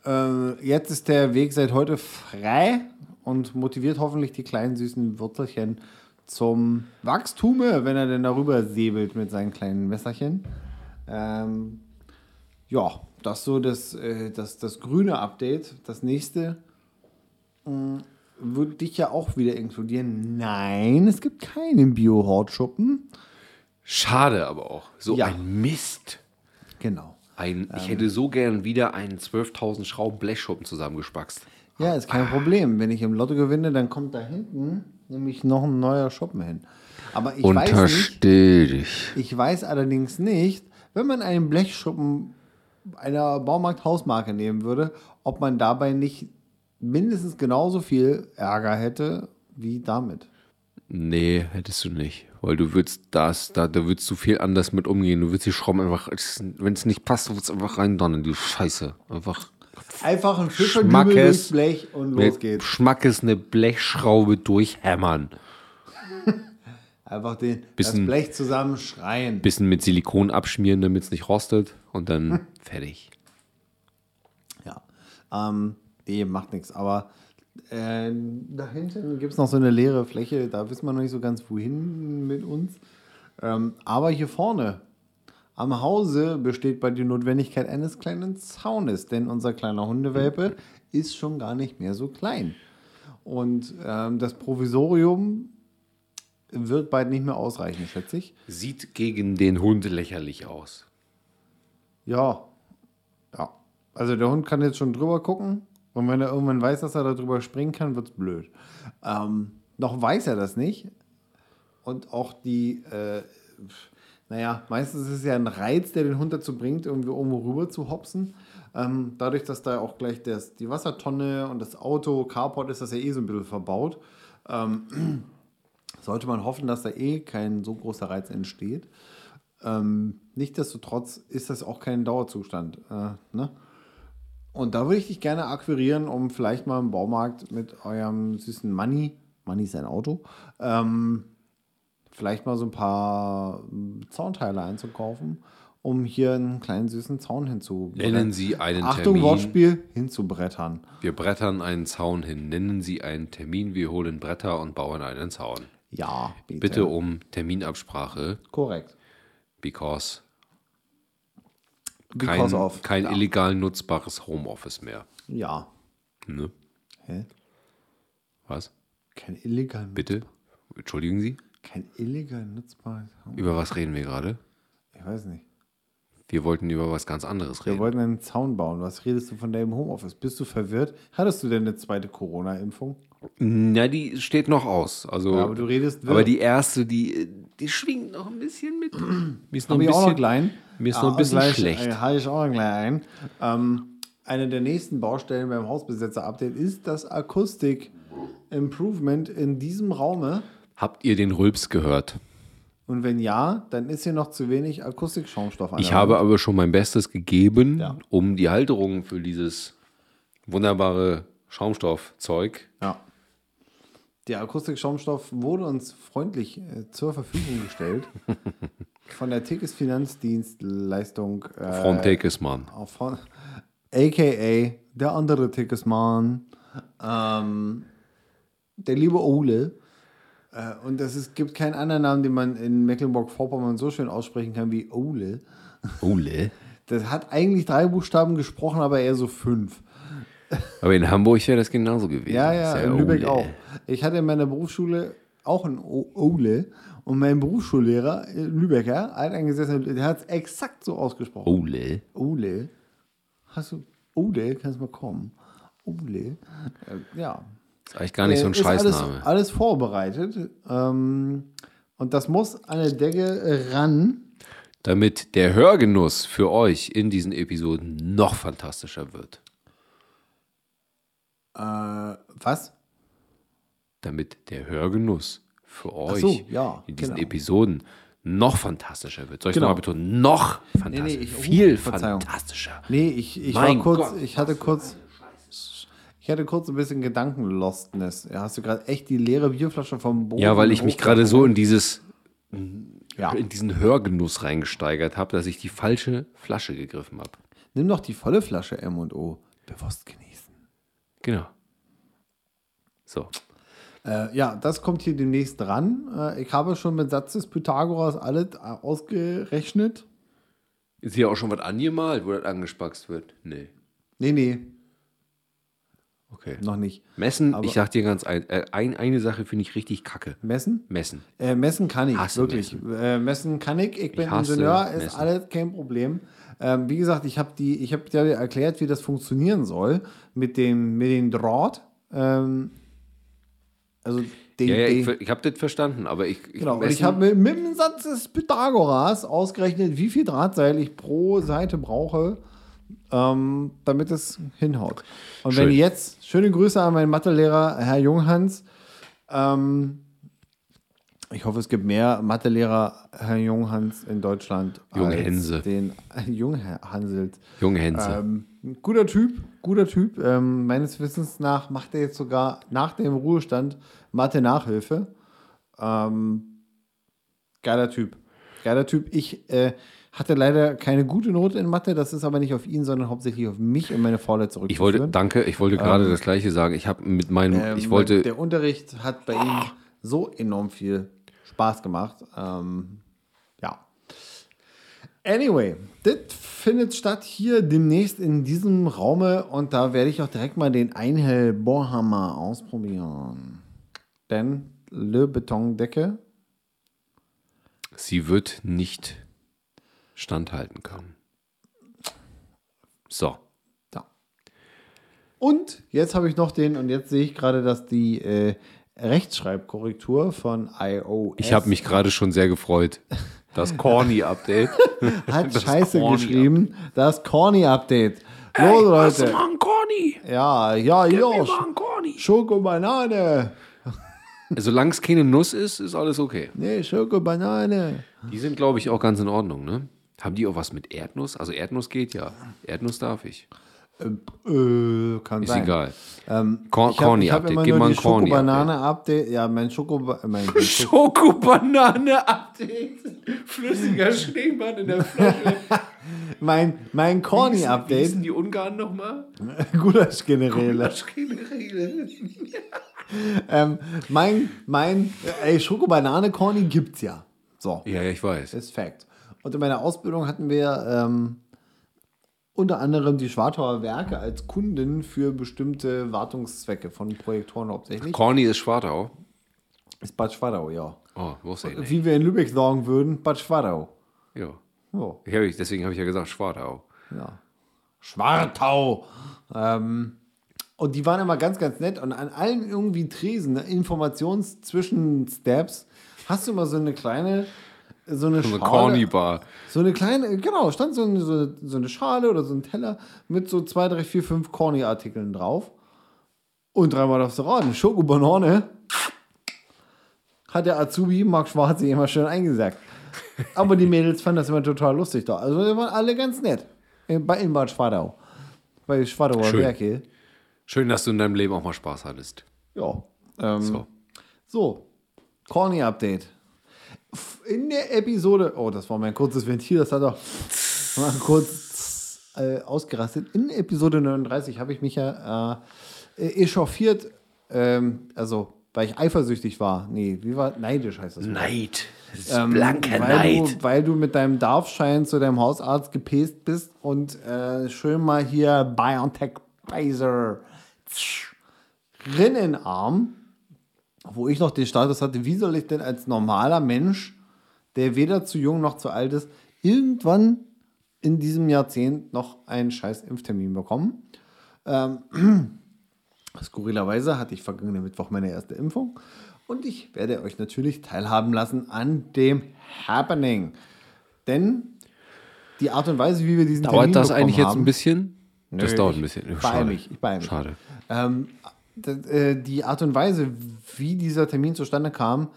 Äh, jetzt ist der Weg seit heute frei und motiviert hoffentlich die kleinen süßen Wurzelchen zum Wachstum, wenn er denn darüber säbelt mit seinen kleinen Messerchen. Ähm, ja, das so das, äh, das, das grüne Update. Das nächste mh, würde dich ja auch wieder inkludieren. Nein, es gibt keinen Bio-Hortschuppen. Schade aber auch. So Ja. ein Mist. Genau. Ein, ich hätte so gern wieder einen 12.000 Schrauben Blechschuppen zusammengespackst. Ja, ist kein Problem. Wenn ich im Lotto gewinne, dann kommt da hinten nämlich noch ein neuer Schuppen hin. Aber ich weiß nicht, dich. ich weiß allerdings nicht, wenn man einen Blechschuppen einer Baumarkt-Hausmarke nehmen würde, ob man dabei nicht mindestens genauso viel Ärger hätte wie damit. Nee, hättest du nicht. Weil du würdest das, da, da würdest du viel anders mit umgehen. Du würdest die Schrauben einfach, wenn es nicht passt, du würdest einfach reindonnern, die Scheiße. Einfach Einfach ein Schmackes durchs Blech und los geht's. Schmackes eine Blechschraube durchhämmern. Einfach den, Bisschen- das Blech zusammen schreien. Bisschen mit Silikon abschmieren, damit es nicht rostet. Und dann fertig. Ja. Ähm, nee, macht nichts. Aber äh, da hinten gibt es noch so eine leere Fläche, da wissen wir noch nicht so ganz, wohin mit uns. Ähm, aber hier vorne am Hause besteht bei die Notwendigkeit eines kleinen Zaunes, denn unser kleiner Hundewelpe ist schon gar nicht mehr so klein. Und ähm, das Provisorium wird bald nicht mehr ausreichen, schätze ich. Sieht gegen den Hund lächerlich aus. Ja. Ja. Also der Hund kann jetzt schon drüber gucken. Und wenn er irgendwann weiß, dass er da drüber springen kann, wird es blöd. Ähm, noch weiß er das nicht. Und auch die, äh, naja, meistens ist es ja ein Reiz, der den Hund dazu bringt, irgendwie irgendwo rüber zu hopsen. Ähm, dadurch, dass da auch gleich das, die Wassertonne und das Auto, Carport ist das ja eh so ein bisschen verbaut. Ähm, sollte man hoffen, dass da eh kein so großer Reiz entsteht. Ähm, Nichtsdestotrotz ist das auch kein Dauerzustand. Äh, ne? Und da würde ich dich gerne akquirieren, um vielleicht mal im Baumarkt mit eurem süßen Money, Money ist ein Auto, ähm, vielleicht mal so ein paar ähm, Zaunteile einzukaufen, um hier einen kleinen süßen Zaun hinzu. Nennen Sie einen Achtung, Termin. Wortspiel, hinzubrettern. Wir brettern einen Zaun hin. Nennen Sie einen Termin. Wir holen Bretter und bauen einen Zaun. Ja, bitte. Bitte um Terminabsprache, Korrekt. because Because kein, of. kein ja. illegal nutzbares Homeoffice mehr. Ja. Ne? Hä? Was? Kein illegal, Bitte? Entschuldigen Sie? kein illegal nutzbares Haus. Über was reden wir gerade? Ich weiß nicht. Wir wollten über was ganz anderes Wir reden. wollten einen Zaun bauen. Was redest du von deinem Homeoffice? Bist du verwirrt? Hattest du denn eine zweite Corona-Impfung? Na, die steht noch aus. Also, Ja, aber du redest aber wirr. die erste, die, die schwingt noch ein bisschen mit. Mir ist noch Hab ein ich auch noch bisschen, klein. Mir ist noch ein bisschen gleich, schlecht. Äh, habe ich auch gleich ein. Ähm, eine der nächsten Baustellen beim Hausbesetzer-Update ist das Akustik-Improvement in diesem Raume. Habt ihr den Rülps gehört? Und wenn ja, dann ist hier noch zu wenig Akustikschaumstoff an Ich habe Wand. aber schon mein Bestes gegeben, Ja. um die Halterung für dieses wunderbare Schaumstoffzeug. Ja. Der Akustikschaumstoff wurde uns freundlich äh, zur Verfügung gestellt. von der Tickets Finanzdienstleistung. Äh, Von Tekesmann. Auch von, AKA der andere Tickesmann, ähm, der liebe Ole. Äh, und es ist, gibt keinen anderen Namen, den man in Mecklenburg-Vorpommern so schön aussprechen kann wie Ole. Ole. Das hat eigentlich drei Buchstaben gesprochen, aber eher so fünf. Aber in Hamburg wäre das genauso gewesen. Ja, ja, ist in Lübeck Ole. auch. Ich hatte in meiner Berufsschule auch einen O- Ole und mein Berufsschullehrer, äh, Lübecker, alteingesessen, der hat es exakt so ausgesprochen. Ole. Ole. Hast du Ole? Kannst mal kommen. Ole. Äh, ja. Ist eigentlich gar nicht so ein Äh, ist alles, Scheißname. alles vorbereitet. Ähm, und das muss an der Decke ran. Damit der Hörgenuss für euch in diesen Episoden noch fantastischer wird. Äh, was? Damit der Hörgenuss für euch so, ja, in diesen genau. Episoden noch fantastischer wird. Soll ich Genau. nochmal betonen? Noch fantastischer. nee, ich- oh, viel Verzeihung. fantastischer. Nee, ich, ich Mein war kurz, Gott, ich hatte kurz, ich hatte kurz ein bisschen Gedankenlostness. Ja, hast du gerade echt die leere Bierflasche vom Boden Ja, weil ich mich gerade so in dieses Ja. in diesen Hörgenuss reingesteigert habe, dass ich die falsche Flasche gegriffen habe. Nimm doch die volle Flasche M&O. Bewusst genießen. Genau. So. Äh, ja, das kommt hier demnächst dran. Äh, ich habe schon mit Satz des Pythagoras alles äh, ausgerechnet. Ist hier auch schon was angemalt, wo das angespackst wird? Nee. Nee, nee, Okay. noch nicht. Messen, Aber- ich sag dir ganz ein, äh, ein eine Sache finde ich richtig kacke. Messen? Messen. Äh, messen kann ich, Hasse wirklich. Messen. Äh, messen kann ich. Ich bin hasse Ingenieur, ist Messen. alles kein Problem. Ähm, wie gesagt, ich habe die, ich habe dir erklärt, wie das funktionieren soll mit dem, mit dem Draht. Ähm, also den, Ja, ja, ich, ich habe das verstanden, aber ich. ich Genau, und ich habe mit, mit dem Satz des Pythagoras ausgerechnet, wie viel Drahtseil ich pro Seite brauche, ähm, damit es hinhaut. Und wenn Schön. jetzt, schöne Grüße an meinen Mathelehrer, Herr Junghans. Ähm, ich hoffe, es gibt mehr Mathelehrer, Herr Junghans, in Deutschland. Junghense. als Den Junghanselt. Junge Hänse. Ähm, guter Typ, guter Typ. Ähm, meines Wissens nach macht er jetzt sogar nach dem Ruhestand Mathe-Nachhilfe. Ähm, geiler Typ. Geiler Typ. Ich äh, hatte leider keine gute Note in Mathe. Das ist aber nicht auf ihn, sondern hauptsächlich auf mich und meine Faule ich zurückzuführen. wollte, danke, ich wollte gerade das gleiche sagen. Ich habe mit meinem, Ähm, ich wollte, Der Unterricht hat bei ihm so enorm viel Spaß gemacht. Ähm, ja. Anyway, das findet statt hier demnächst in diesem Raume und da werde ich auch direkt mal den Einhell Bohrhammer ausprobieren. Denn Le Betondecke, sie wird nicht standhalten können. So. da. Und jetzt habe ich noch den, und jetzt sehe ich gerade, dass die äh, Rechtschreibkorrektur von iOS Ich habe mich gerade schon sehr gefreut. Das Corny-Update. hat Das Scheiße Corny geschrieben. Das Corny-Update. Los, Leute. mal ein Corny. Ja, ja, ja. ein Corny. Schokobanane. Solange es keine Nuss ist, ist alles okay. Nee, Schokobanane. Die sind, glaube ich, auch ganz in Ordnung, ne? Haben die auch was mit Erdnuss? Also Erdnuss geht ja. Erdnuss darf ich. Äh, kann Ist sein. egal. Ähm, Cor- ich hab Corny-Update. immer Gib nur mal ein Corny-Update. Ja, mein Schokoba mein, Schoko Schokobanane-Update. Flüssiger Schneemann in der Flasche. mein, mein Wie Corny-Update. hießen die Ungarn nochmal? Gulasch-Generäle. Generäle. Ähm, mein, mein, ey, Schokobanane-Corny gibt's ja. So. Ja, ja, ich weiß. ist Fact. Und in meiner Ausbildung hatten wir ähm, unter anderem die Schwartauer Werke als Kunden für bestimmte Wartungszwecke von Projektoren hauptsächlich. Corny ist Schwartau. Ist Bad Schwartau, ja. Oh, wusste ich nicht. Wie wir in Lübeck sagen würden, Bad Schwartau. Ja. Oh, Ich hab, deswegen habe ich ja gesagt Schwartau. ja. Schwartau. Ähm, und die waren immer ganz, ganz nett. Und an allen irgendwie Tresen, ne, Informations-Zwischen-Steps, hast du immer so eine kleine, so eine So eine Schale- Corny-Bar. So eine kleine, genau, stand so eine, so, eine Schale oder so ein Teller mit so zwei, drei, vier, fünf Corny-Artikeln drauf. Und dreimal darfst du raten, Schokobanane hat der Azubi Marc Schwarze immer schön eingesackt. Aber die Mädels fanden das immer total lustig da. Also die waren alle ganz nett. In, bei in Bad Schwadau. Bei Schwadauer Schön. Werke. Schön, dass du in deinem Leben auch mal Spaß hattest. Ja. Ähm, So. So, Corny-Update. In der Episode, oh, das war mein kurzes Ventil, das hat doch mal kurz äh, ausgerastet. In Episode 39 habe ich mich ja äh, echauffiert, ähm, also weil ich eifersüchtig war. Nee, wie war neidisch heißt das. Wort. Neid. Das ist Ähm, blanker weil Neid. Du, weil du mit deinem Darfschein zu deinem Hausarzt gepest bist und äh, schön mal hier BioNTech Pfizer Rinnenarm, wo ich noch den Status hatte, wie soll ich denn als normaler Mensch, der weder zu jung noch zu alt ist, irgendwann in diesem Jahrzehnt noch einen scheiß Impftermin bekommen? Ähm, Skurrilerweise hatte ich vergangene Mittwoch meine erste Impfung und ich werde euch natürlich teilhaben lassen an dem Happening. Denn die Art und Weise, wie wir diesen Dauert das bekommen eigentlich jetzt ein bisschen? Das Nö, dauert ein bisschen. Schade. mich, ich beeil mich. Schade. Ähm, äh, die Art und Weise, wie dieser Termin zustande kam,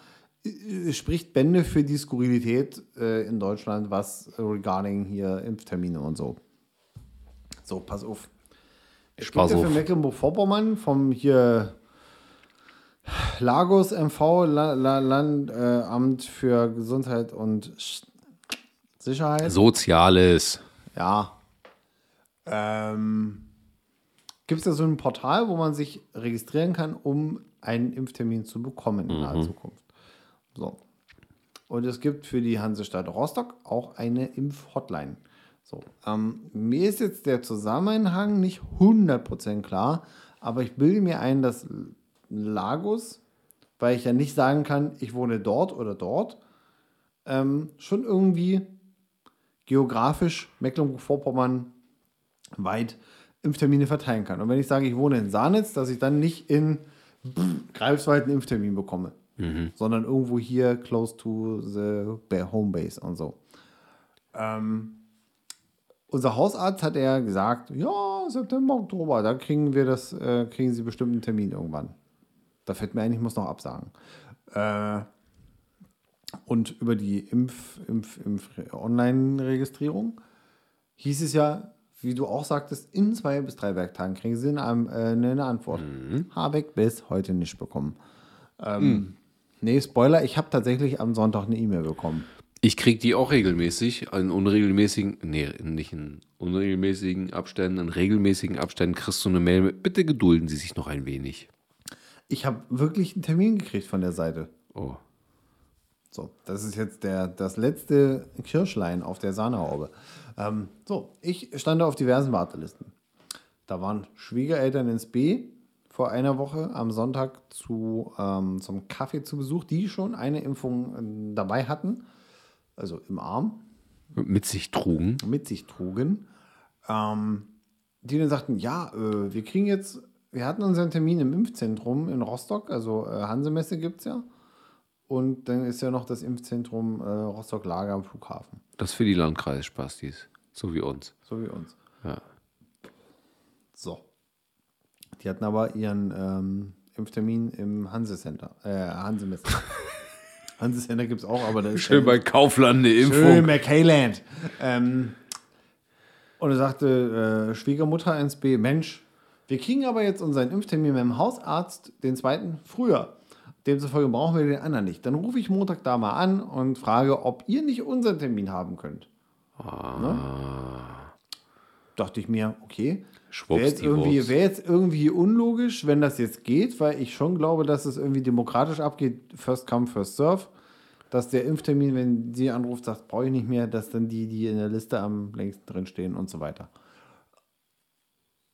äh, spricht Bände für die Skurrilität äh, in Deutschland, was regarding hier Impftermine und so. So, pass auf. Ich Pass spreche für. Mecklenburg-Vorpommern vom hier Lagos MV, La, La, Landamt äh, Amt für Gesundheit und Sicherheit. Soziales. Ja. Ähm, Gibt es da so ein Portal, wo man sich registrieren kann, um einen Impftermin zu bekommen in naher Zukunft? So. Und es gibt für die Hansestadt Rostock auch eine Impfhotline. So. Ähm, mir ist jetzt der Zusammenhang nicht 100% klar, aber ich bilde mir ein, dass Lagos, weil ich ja nicht sagen kann, ich wohne dort oder dort, ähm, schon irgendwie geografisch Mecklenburg-Vorpommern weit Impftermine verteilen kann. Und wenn ich sage, ich wohne in Sahnitz, dass ich dann nicht in Greifswald einen Impftermin bekomme, sondern irgendwo hier close to the ba- home base und so. Ähm, unser Hausarzt hat er gesagt, ja, September, Oktober, da kriegen wir das, äh, kriegen Sie bestimmt einen Termin irgendwann. Da fällt mir ein, ich muss noch absagen. Äh, und über die Impf, Impf, Impf Online-Registrierung hieß es ja, wie du auch sagtest, in zwei bis drei Werktagen kriegen sie eine, äh, eine Antwort. Habe ich bis heute nicht bekommen. Ähm, Nee, Spoiler, ich habe tatsächlich am Sonntag eine E-Mail bekommen. Ich kriege die auch regelmäßig, in unregelmäßigen, nee, nicht in unregelmäßigen Abständen, in regelmäßigen Abständen kriegst du eine Mail mit, bitte gedulden Sie sich noch ein wenig. Ich habe wirklich einen Termin gekriegt von der Seite. Oh. So, das ist jetzt der, das letzte Kirschlein auf der Sahnehaube. Ähm, so, ich stand auf diversen Wartelisten. Da waren Schwiegereltern ins B vor einer Woche am Sonntag zu, ähm, zum Kaffee zu Besuch, die schon eine Impfung ähm, dabei hatten, also im Arm, Mit sich trugen. mit sich trugen. Ähm, die dann sagten, ja, äh, wir kriegen jetzt, wir hatten unseren Termin im Impfzentrum in Rostock, also äh, Hansemesse gibt es ja. Und dann ist ja noch das Impfzentrum äh, Rostock-Lager am Flughafen, Das für die Landkreisspastis. So wie uns. so wie uns. Ja. So. Die hatten aber ihren ähm, Impftermin im Hanse-Center, äh, Hansemesse. Hanse-Center gibt es auch, aber da ist Schön bei Kaufland eine Schön Impfung. McKayland. Ähm, und er sagte äh, Schwiegermutter ins B, Mensch, wir kriegen aber jetzt unseren Impftermin mit dem Hausarzt, den zweiten, früher. Demzufolge brauchen wir den anderen nicht. Dann rufe ich Montag da mal an und frage, ob ihr nicht unseren Termin haben könnt. Ne? Dachte ich mir, okay. Wäre jetzt, irgendwie, wär jetzt irgendwie unlogisch, wenn das jetzt geht, weil ich schon glaube, dass es irgendwie demokratisch abgeht, first come, first serve. Dass der Impftermin, wenn sie anruft, sagt, brauche ich nicht mehr, dass dann die, die in der Liste am längsten drin stehen und so weiter.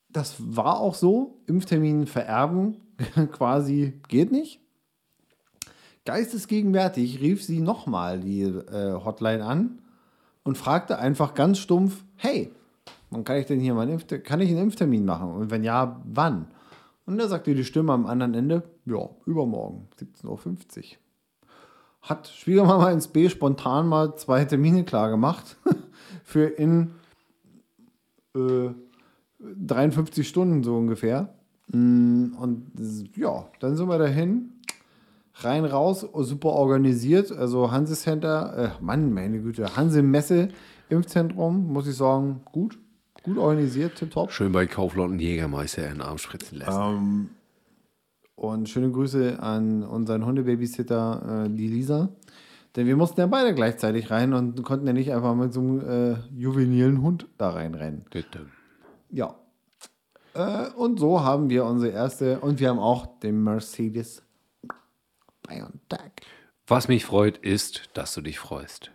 Das war auch so. Impftermin vererben quasi geht nicht. Geistesgegenwärtig rief sie nochmal die äh, Hotline an und fragte einfach ganz stumpf: Hey, wann kann ich denn hier mal einen, Impfter kann ich einen Impftermin machen? Und wenn ja, wann? Und da sagte die Stimme am anderen Ende: Ja, übermorgen, 17.50 Uhr. Hat Schwiegermama ins B spontan mal zwei Termine klar gemacht für in äh, 53 Stunden so ungefähr. Mm, Und ja, dann sind wir dahin. Rein, raus, super organisiert. Also Hanse Center, äh, Mann, meine Güte, Hanse Messe Impfzentrum, muss ich sagen, gut. Gut organisiert, tipptopp. Schön bei Kaufland einen Jägermeister in den Arm spritzen lassen. Ähm, und schöne Grüße an unseren Hundebabysitter, äh, die Lisa. Denn wir mussten ja beide gleichzeitig rein und konnten ja nicht einfach mit so einem äh, juvenilen Hund da reinrennen. Bitte. Ja. Äh, und so haben wir unsere erste, und wir haben auch den Mercedes BioNTech. Was mich freut, ist, dass du dich freust.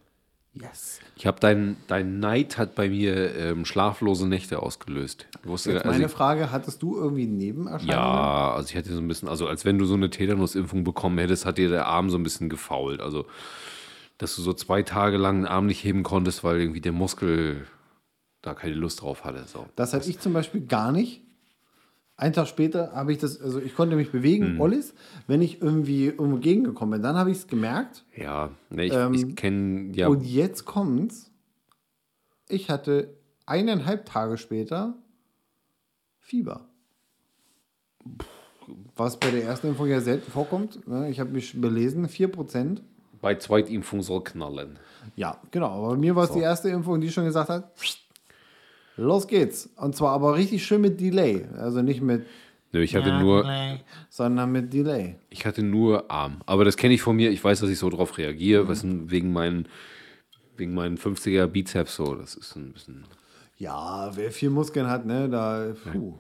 Yes. Ich habe dein, dein Neid hat bei mir ähm, schlaflose Nächte ausgelöst. Wusste, also meine ich, Frage, hattest du irgendwie Nebenerscheinungen? ja, also ich hatte so ein bisschen, also als wenn du so eine Tetanusimpfung bekommen hättest, hat dir der Arm so ein bisschen gefault. Also, dass du so zwei Tage lang den Arm nicht heben konntest, weil irgendwie der Muskel da keine Lust drauf hatte. So. Das hatte ich zum Beispiel gar nicht. Einen Tag später habe ich das, also ich konnte mich bewegen, Hm. Ollis, wenn ich irgendwie irgendwo gegengekommen bin. Dann habe ich es gemerkt. Ja, ne, ich, Ähm, ich kenne ja. Und jetzt kommt's. Ich hatte eineinhalb Tage später Fieber. Was bei der ersten Impfung ja selten vorkommt. ne? Ich habe mich belesen, 4%. Bei Zweitimpfung soll knallen. Ja, genau. Aber bei mir war es die erste Impfung, die schon gesagt hat, los geht's. Und zwar aber richtig schön mit Delay. Also nicht mit, Nö, ich hatte nur, sondern mit Delay. ich hatte nur Arm. Aber das kenne ich von mir. Ich weiß, dass ich so drauf reagiere, was wegen meinen, wegen meinen 50er Bizeps so. Das ist ein bisschen. Ja, wer viel Muskeln hat, ne, da, puh.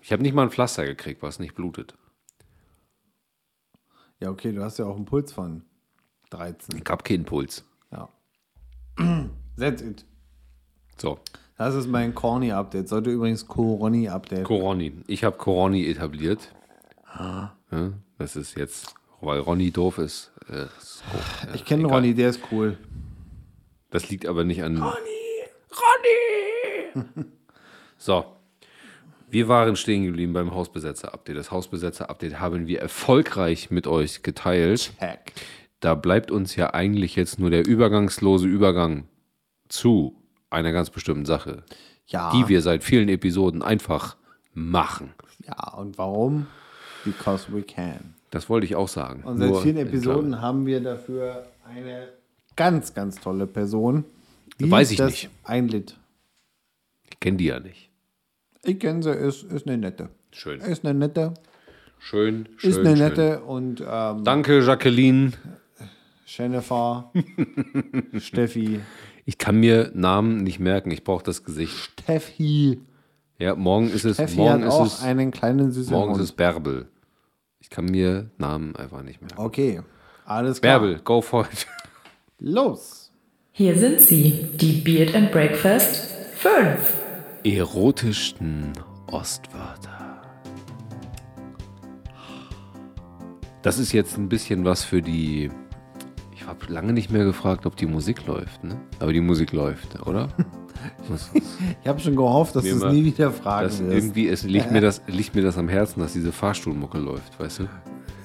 Ich habe nicht mal ein Pflaster gekriegt, was nicht blutet. Ja, okay, du hast ja auch einen Puls von 13. Ich habe keinen Puls. Ja. That's it. So, Das ist mein Corny-Update. Sollte übrigens Coroni-Update. Coroni. Ich habe Coroni etabliert. Ja, das ist jetzt, weil Ronny doof ist. Äh, ist ja, ich kenne. Ronny, der ist cool. Das liegt aber nicht an. Ronny! Ronny! so. Wir waren stehen geblieben beim Hausbesetzer-Update. Das Hausbesetzer-Update haben wir erfolgreich mit euch geteilt. Hack. Da bleibt uns ja eigentlich jetzt nur der übergangslose Übergang zu einer ganz bestimmten Sache, Ja. die wir seit vielen Episoden einfach machen. Ja, und warum? Because we can. Das wollte ich auch sagen. Und seit Nur vielen Episoden haben wir dafür eine ganz, ganz tolle Person. Die Weiß ich das nicht. einlitt. Klammern. Ich kenne die ja nicht. Ich kenne sie, ist, ist eine nette. Schön. Ist eine nette. Schön, schön. Ist eine schön. nette und ähm, Danke, Jacqueline. Jennifer, Steffi, Ich kann mir Namen nicht merken. Ich brauche das Gesicht. Steffi. Ja, morgen ist es, Steffi morgen hat ist auch es, einen kleinen süßen morgen ist Hund. es Bärbel. Ich kann mir Namen einfach nicht merken. Okay, alles klar. Bärbel, go for it. Los. Hier sind sie, die Beard and Breakfast 5. Erotischsten Ostwörter. Das ist jetzt ein bisschen was für die. Ich habe lange nicht mehr gefragt, ob die Musik läuft, ne? Aber die Musik läuft, oder? Ich habe schon gehofft, dass du es nie wieder fragen wirst. irgendwie es liegt mir das liegt mir das am Herzen, dass diese Fahrstuhlmucke läuft, weißt du?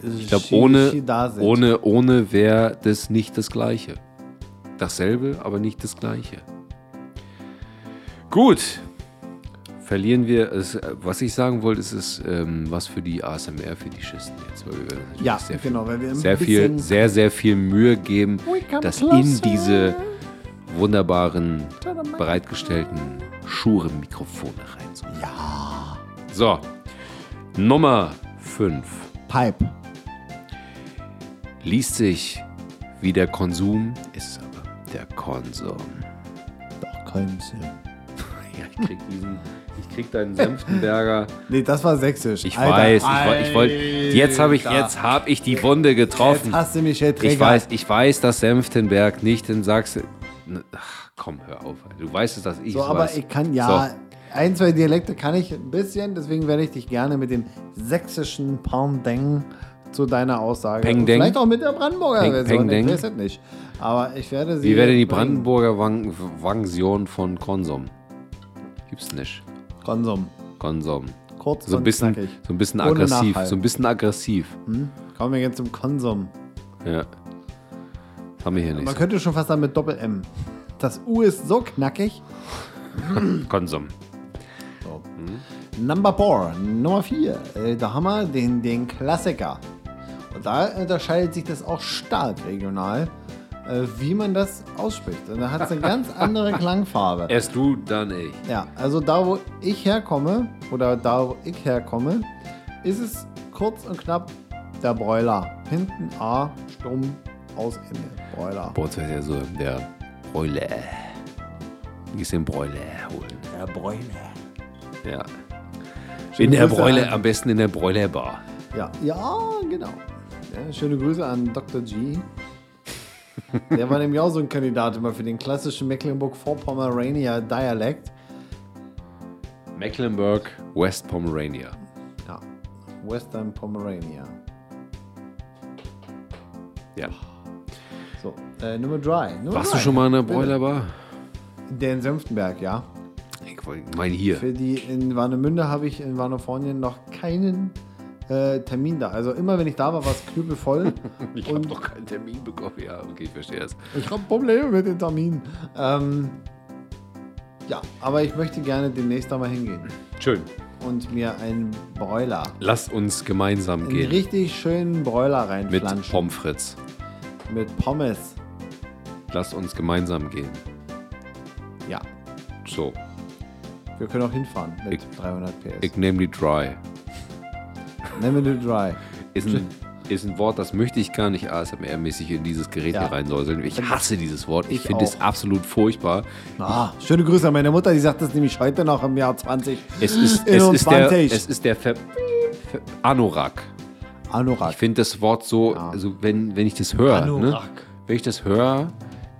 Ich Ich glaube, ohne, ohne, ohne wäre das nicht das Gleiche. Dasselbe, aber nicht das Gleiche. Gut. Verlieren wir es. Was ich sagen wollte, ist es ähm, was für die ASMR-Fetischisten jetzt. Weil wir Ja, sehr viel, genau, weil wir sehr, viel, sehr, sehr viel Mühe geben, dass in diese wunderbaren, bereitgestellten Shure-Mikrofone reinzukommen. Ja. So, Nummer 5. Pipe. liest sich wie der Konsum, ist aber der Konsum. Doch, kein Sinn. Ja, ich krieg diesen, ich krieg deinen Senftenberger. Nee, das war sächsisch. Ich Alter, weiß, ich, ich wollte, jetzt habe ich, jetzt habe ich die Wunde getroffen. Jetzt hast du mich getriggert. Ich weiß, ich weiß, dass Senftenberg nicht in Sachsen. Ach, komm, hör auf. Du weißt es, dass ich So, es aber weiß. ich kann ja. Ein, zwei Dialekte kann ich ein bisschen, deswegen werde ich dich gerne mit dem sächsischen Pendant zu deiner Aussage. Peng Deng? Vielleicht auch mit der Brandenburger Peng- Version. Peng? Ich weiß es nicht. Aber ich werde sie. Wie wäre die. Brandenburger Wang- Version von Konsum? Gibt's nicht. Konsum. Konsum. Kurz So ein und bisschen, knackig. so ein bisschen Ohne aggressiv. Nachhall. So ein bisschen aggressiv. Kommen wir jetzt zum Konsum. Ja. Haben wir hier nicht. Man so. könnte schon fast sagen mit Doppel-M. Das U ist so knackig. Konsum. Number 4, Nummer 4. Äh, da haben wir den, den Klassiker. Und da unterscheidet sich das auch stark regional, wie man das ausspricht. Und da hat es eine ganz andere Klangfarbe. Erst du, dann ich. Ja, also da, wo ich herkomme, oder da, wo ich herkomme, ist es kurz und knapp der Broiler. Hinten A, stumm, aus Ende. Broiler. Bei uns heißt ja so der Broiler. Du gehst den Broiler holen. Der Broiler. Ja. Schöne In der Grüße Broiler, an- am besten in der Broilerbar. Ja, ja, genau. Ja, schöne Grüße an Dr. G. Der war nämlich auch so ein Kandidat immer für den klassischen Mecklenburg-Vorpomerania Dialekt. Mecklenburg, West Pomerania. Ja, Western Pomerania. Ja. So, äh, Nummer 3. Warst du schon mal in der Boilerbar? Der in Senftenberg, ja. Ich wollte- mein hier. Für die in Warnemünde habe ich in Warnefornien noch keinen äh, Termin da. Also immer wenn ich da war, war es knüppelvoll. Ich habe doch keinen Termin bekommen. Ja, okay, ich verstehe es. Ich habe Probleme mit den Terminen. Ähm, ja, aber ich möchte gerne demnächst da mal hingehen Schön. und mir einen Broiler, Lass uns gemeinsam einen gehen. richtig schönen Broiler Mit reinflanschen. Pommes frites. mit Pommes. Lass uns gemeinsam gehen. Ja, So, wir können auch hinfahren mit Ich- 300 PS. ich nehme die Dry. Wir Dry. Ist ein, ist ein Wort, das möchte ich gar nicht ASMR-mäßig in dieses Gerät Ja. hier reinsäuseln. Ich hasse dieses Wort. Ich, Ich finde es absolut furchtbar. Ah, schöne Grüße an meine Mutter, die sagt das nämlich heute noch im Jahr 20. Es ist, es ist der, 21. es ist der Ver Ver Anorak. Anorak. Ich finde das Wort so, also wenn, wenn ich das höre, ne? Anorak. wenn ich das höre,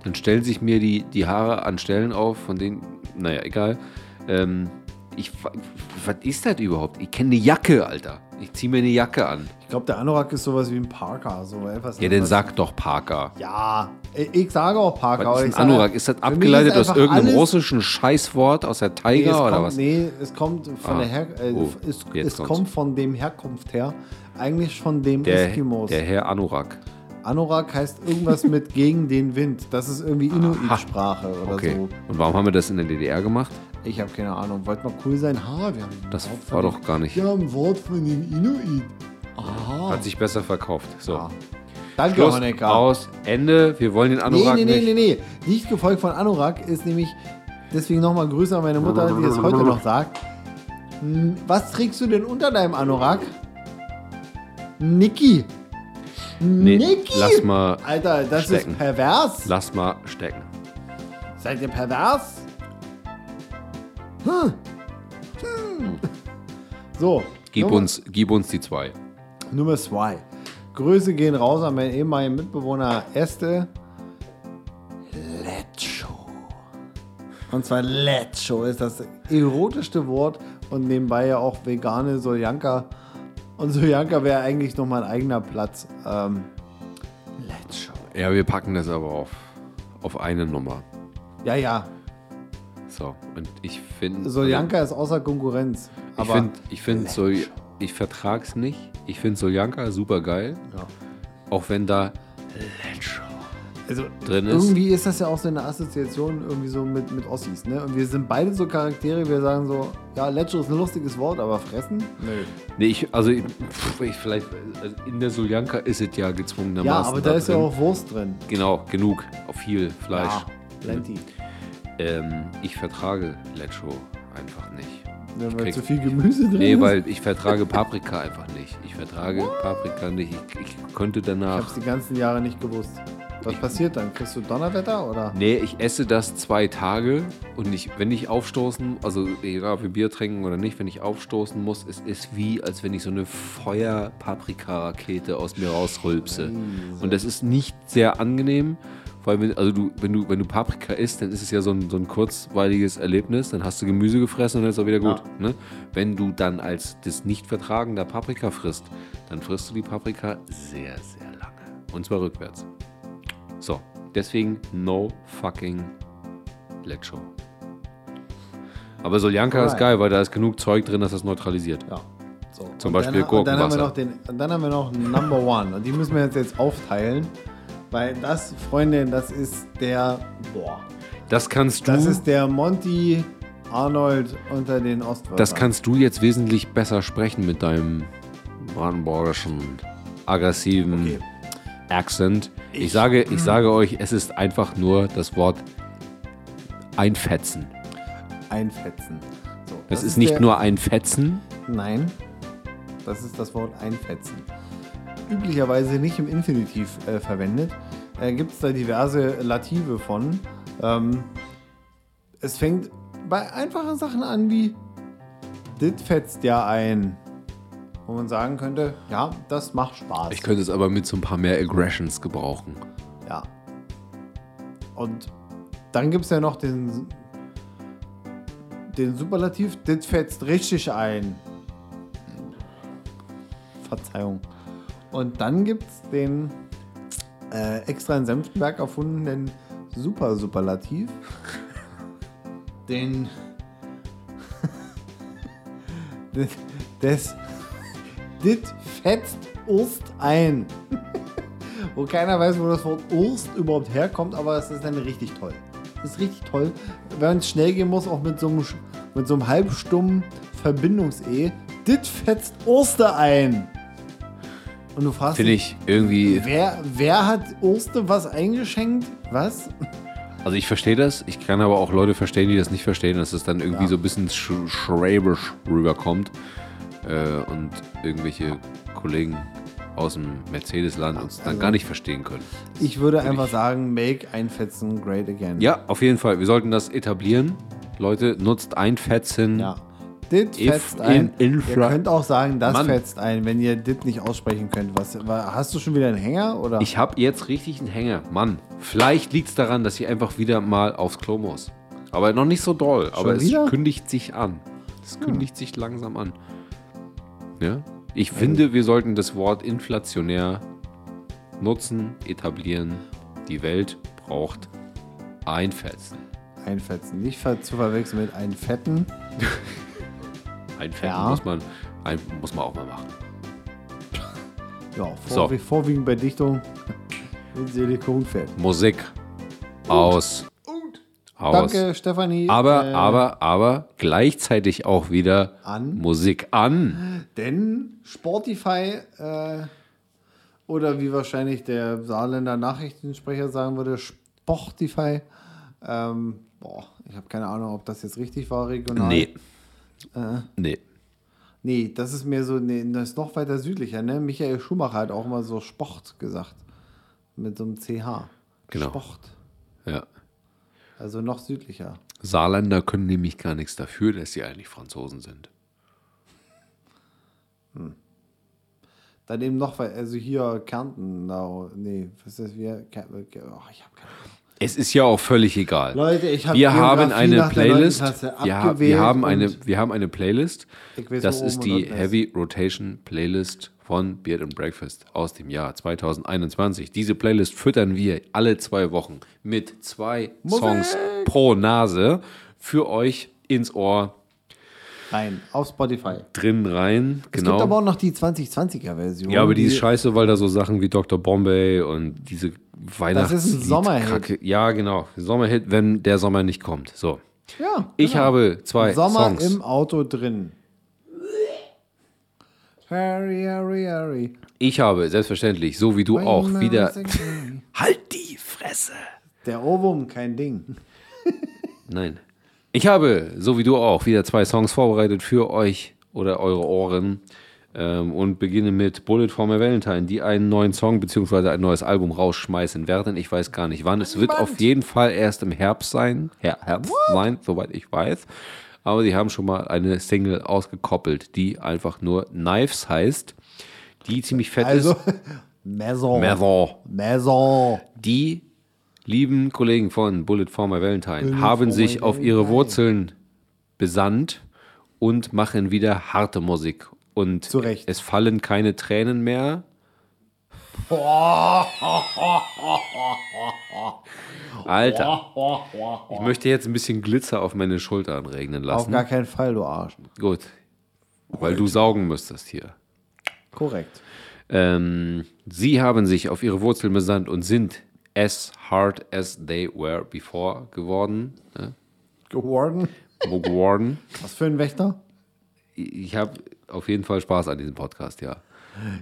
dann stellen sich mir die, die Haare an Stellen auf, von denen, naja, egal. Ähm, ich, was ist das überhaupt? Ich kenne eine Jacke, Alter. Ich ziehe mir eine Jacke an. Ich glaube, der Anorak ist sowas wie ein Parker. So etwas, Ja, dann sag doch Parker. Ja, ich sage auch Parker. Was ist ein sage- Anorak? Ist das abgeleitet ist aus irgendeinem russischen Scheißwort aus der Nee, Tiger oder kommt, was? nee, es kommt von Ah. der Her äh, Oh, es, es kommt von dem Herkunft her. Eigentlich von dem Der, Eskimos. der Herr Anorak. Anorak heißt irgendwas mit gegen den Wind. Das ist irgendwie Inuit-Sprache oder Okay. so. Und warum haben wir das in der DDR gemacht? Ich habe keine Ahnung. Wollte mal cool sein. Ha, wir haben Das Wort war doch gar nicht. Wir haben ein Wort von den Inuit. Aha. Hat sich besser verkauft. So. Ja. Danke, Schluss, Honecker. aus, Ende. Wir wollen den Nee, Anorak nee, nee, nicht. nee, nee. Nicht gefolgt von Anorak ist nämlich, deswegen nochmal Grüße an meine Mutter, die es heute noch sagt. Hm, Was trägst du denn unter deinem Anorak? Niki. Nee, Niki. lass mal, Alter, das stecken. ist pervers. lass mal stecken. Seid ihr pervers? Hm. Hm. So. Gib Nummer, uns, gib uns die zwei. Nummer zwei. Grüße gehen raus an meinen ehemaligen Mitbewohner Este. Lecho. Und zwar Lecho ist das erotischste Wort und nebenbei ja auch vegane Soljanka. Und Soljanka wäre eigentlich nochmal ein eigener Platz. Ähm, Lecho. Ja, wir packen das aber auf, auf eine Nummer. Ja, ja. So, und ich finde. Soljanka ist außer Konkurrenz. Ich finde, ich, find Sol, ich vertrag's nicht. Ich finde Soljanka super geil. Ja. Auch wenn da also, drin ist. irgendwie ist das ja auch so eine Assoziation irgendwie so mit, mit Ossis. Ne? Und wir sind beide so Charaktere, wir sagen so, ja, Lecho ist ein lustiges Wort, aber fressen? Nö. Nee, ich, also ich, ich vielleicht, also in der Soljanka ist es ja gezwungenermaßen. Ja, aber da ist ja drin. auch Wurst drin. Genau, genug. Auf viel Fleisch. Ja, plenty. Ähm, ich vertrage Lecho einfach nicht. Ja, weil krieg- zu viel Gemüse drin Nee, ist. weil ich vertrage Paprika einfach nicht. Ich vertrage Paprika nicht. Ich, ich könnte Ich danach. hab's die ganzen Jahre nicht gewusst. Was passiert dann? Kriegst du Donnerwetter oder? Nee, ich esse das zwei Tage und ich, wenn ich aufstoßen, also egal ob wir Bier trinken oder nicht, wenn ich aufstoßen muss, es ist wie, als wenn ich so eine Feuer-Paprika-Rakete aus mir rausrülpse. Und das ist nicht sehr angenehm, weil wenn, also du, wenn, du, wenn du Paprika isst, dann ist es ja so ein, so ein kurzweiliges Erlebnis, dann hast du Gemüse gefressen und dann ist auch wieder gut. Ne? Wenn du dann als das nicht vertragender Paprika frisst, dann frisst du die Paprika sehr, sehr lange. Und zwar rückwärts. So, deswegen no fucking Lecho. Aber Soljanka ist Alright. geil, weil da ist genug Zeug drin, dass das neutralisiert. Ja. So. Zum Und Beispiel dann, und dann haben wir Gurkenwasser. noch den, dann haben wir noch Number One. Und die müssen wir jetzt, jetzt aufteilen. Weil das, Freunde, das ist der. Boah. Das kannst du, Das das, ist der Monty Arnold unter den Ostwörtern. kannst du jetzt wesentlich besser sprechen mit deinem brandenburgischen, aggressiven Okay. Accent. Ich, sage, ich sage euch, es ist einfach nur das Wort einfetzen. einfetzen. So, Das, ist nicht der- nur einfetzen, Nein, das ist das Wort einfetzen. Üblicherweise nicht im Infinitiv äh, verwendet. Äh, Gibt es da diverse Lative von. Ähm, es fängt bei einfachen Sachen an wie Dit fetzt ja ein. wo man sagen könnte, ja, das macht Spaß. Ich könnte es aber mit so ein paar mehr Aggressions gebrauchen. Ja. Und dann gibt es ja noch den, den Superlativ, das fetzt richtig ein. Verzeihung. Und dann gibt es den äh, extra in Senftenberg erfundenen Super-Superlativ. den. das. Das das fetzt Urst ein. wo keiner weiß, wo das Wort Urst überhaupt herkommt, aber es ist dann richtig toll. Das ist richtig toll. Wenn es schnell gehen muss, auch mit so einem, mit so einem halbstummen Verbindungs-E. Das fetzt Urste ein. Und du fragst Finde ich irgendwie. wer, wer hat Urste was eingeschenkt? Was? Also ich verstehe das. Ich kann aber auch Leute verstehen, die das nicht verstehen, dass es dann irgendwie Ja. so ein bisschen sch schwäbisch rüberkommt. Äh, und irgendwelche Kollegen aus dem Mercedes-Land uns dann Also- gar nicht verstehen können. Ich würde Würde einfach ich- sagen, make einfetzen great again. Ja, auf jeden Fall. Wir sollten das etablieren. Leute, nutzt Einfetzen. Ja. Dit fetzt ein. in ihr könnt auch sagen, das Mann. fetzt ein, wenn ihr dit nicht aussprechen könnt. Was, wa- hast du schon wieder einen Hänger? Oder? Ich habe jetzt richtig einen Hänger. Mann, vielleicht liegt es daran, dass ich einfach wieder mal aufs Klo muss. Aber noch nicht so doll. aber es wieder? kündigt sich an. Es kündigt sich langsam an. Ja? Ich finde, wir sollten das Wort inflationär nutzen, etablieren. Die Welt braucht Einfetzen. Einfetzen. Nicht zu verwechseln mit einen fetten. Einfetten Ja. muss, man, ein, muss man auch mal machen. Ja, So. vorwie vorwiegend bei Dichtung mit Silikonfett. Musik aus. Aus. Danke, Stefanie. Aber, Äh, aber, aber gleichzeitig auch wieder An? Musik an. Denn Spotify äh, oder wie wahrscheinlich der Saarländer Nachrichtensprecher sagen würde, Spotify. Ähm, boah, ich habe keine Ahnung, ob das jetzt richtig war regional. Nee. Äh. Nee. Nee, das ist mehr so, nee, das ist noch weiter südlicher, ne? Michael Schumacher hat auch mal so Sport gesagt. Mit so einem CH. Genau. Sport. Ja. Also noch südlicher. Saarländer können nämlich gar nichts dafür, dass sie eigentlich Franzosen sind. Dann eben noch, also hier Kärnten, da, nee, was ist das wir? Oh, ich habe keine Ahnung. Es ist ja auch völlig egal. Leute, ich habe wir haben eine Playlist. Klasse Wir, ha abgewählt wir, haben eine, wir haben eine Playlist. Das ist die. Heavy Rotation Playlist von Beard and Breakfast aus dem Jahr 2021. Diese Playlist füttern wir alle zwei Wochen mit zwei Songs pro Nase für euch ins Ohr Rein, auf Spotify. drin rein. Es Genau. gibt aber auch noch die 2020er Version. Ja, aber die ist scheiße, weil da so Sachen wie Dr. Bombay und diese Weihnachts Das ist ein Sommerhit. Ja, genau. Sommerhit, wenn der Sommer nicht kommt. So. Ja, Ich genau. habe zwei Sommer Songs. im Auto drin. Harry, Harry, Harry. Ich habe selbstverständlich, so wie du auch, When wieder. I sing- Halt die Fresse! Der Ohrwurm, kein Ding. Nein. Ich habe, so wie du auch, wieder zwei Songs vorbereitet für euch oder eure Ohren. Ähm, und beginne mit Bullet for My Valentine, die einen neuen Song bzw. ein neues Album rausschmeißen werden. Ich weiß gar nicht wann. Es wird auf jeden Fall erst im Herbst sein. Her Herbst sein, soweit ich weiß. Aber die haben schon mal eine Single ausgekoppelt, die einfach nur Knives heißt. Die ziemlich fett Also, ist. Maison. Maison. Maison. Die lieben Kollegen von Bullet for My Valentine Bullet haben sich auf ihre. Wurzeln besandt und machen wieder harte Musik. Und Zu Recht. es fallen keine Tränen mehr. Alter, ich möchte jetzt ein bisschen Glitzer auf meine Schultern regnen Auf lassen. gar keinen Fall, du Arsch. Gut, weil du saugen müsstest hier. Korrekt. Ähm, sie haben sich auf ihre Wurzeln besandt und sind as hard as they were before geworden. Ne? Geworden. geworden. Was für ein Wächter? Ich habe auf jeden Fall Spaß an diesem Podcast, ja.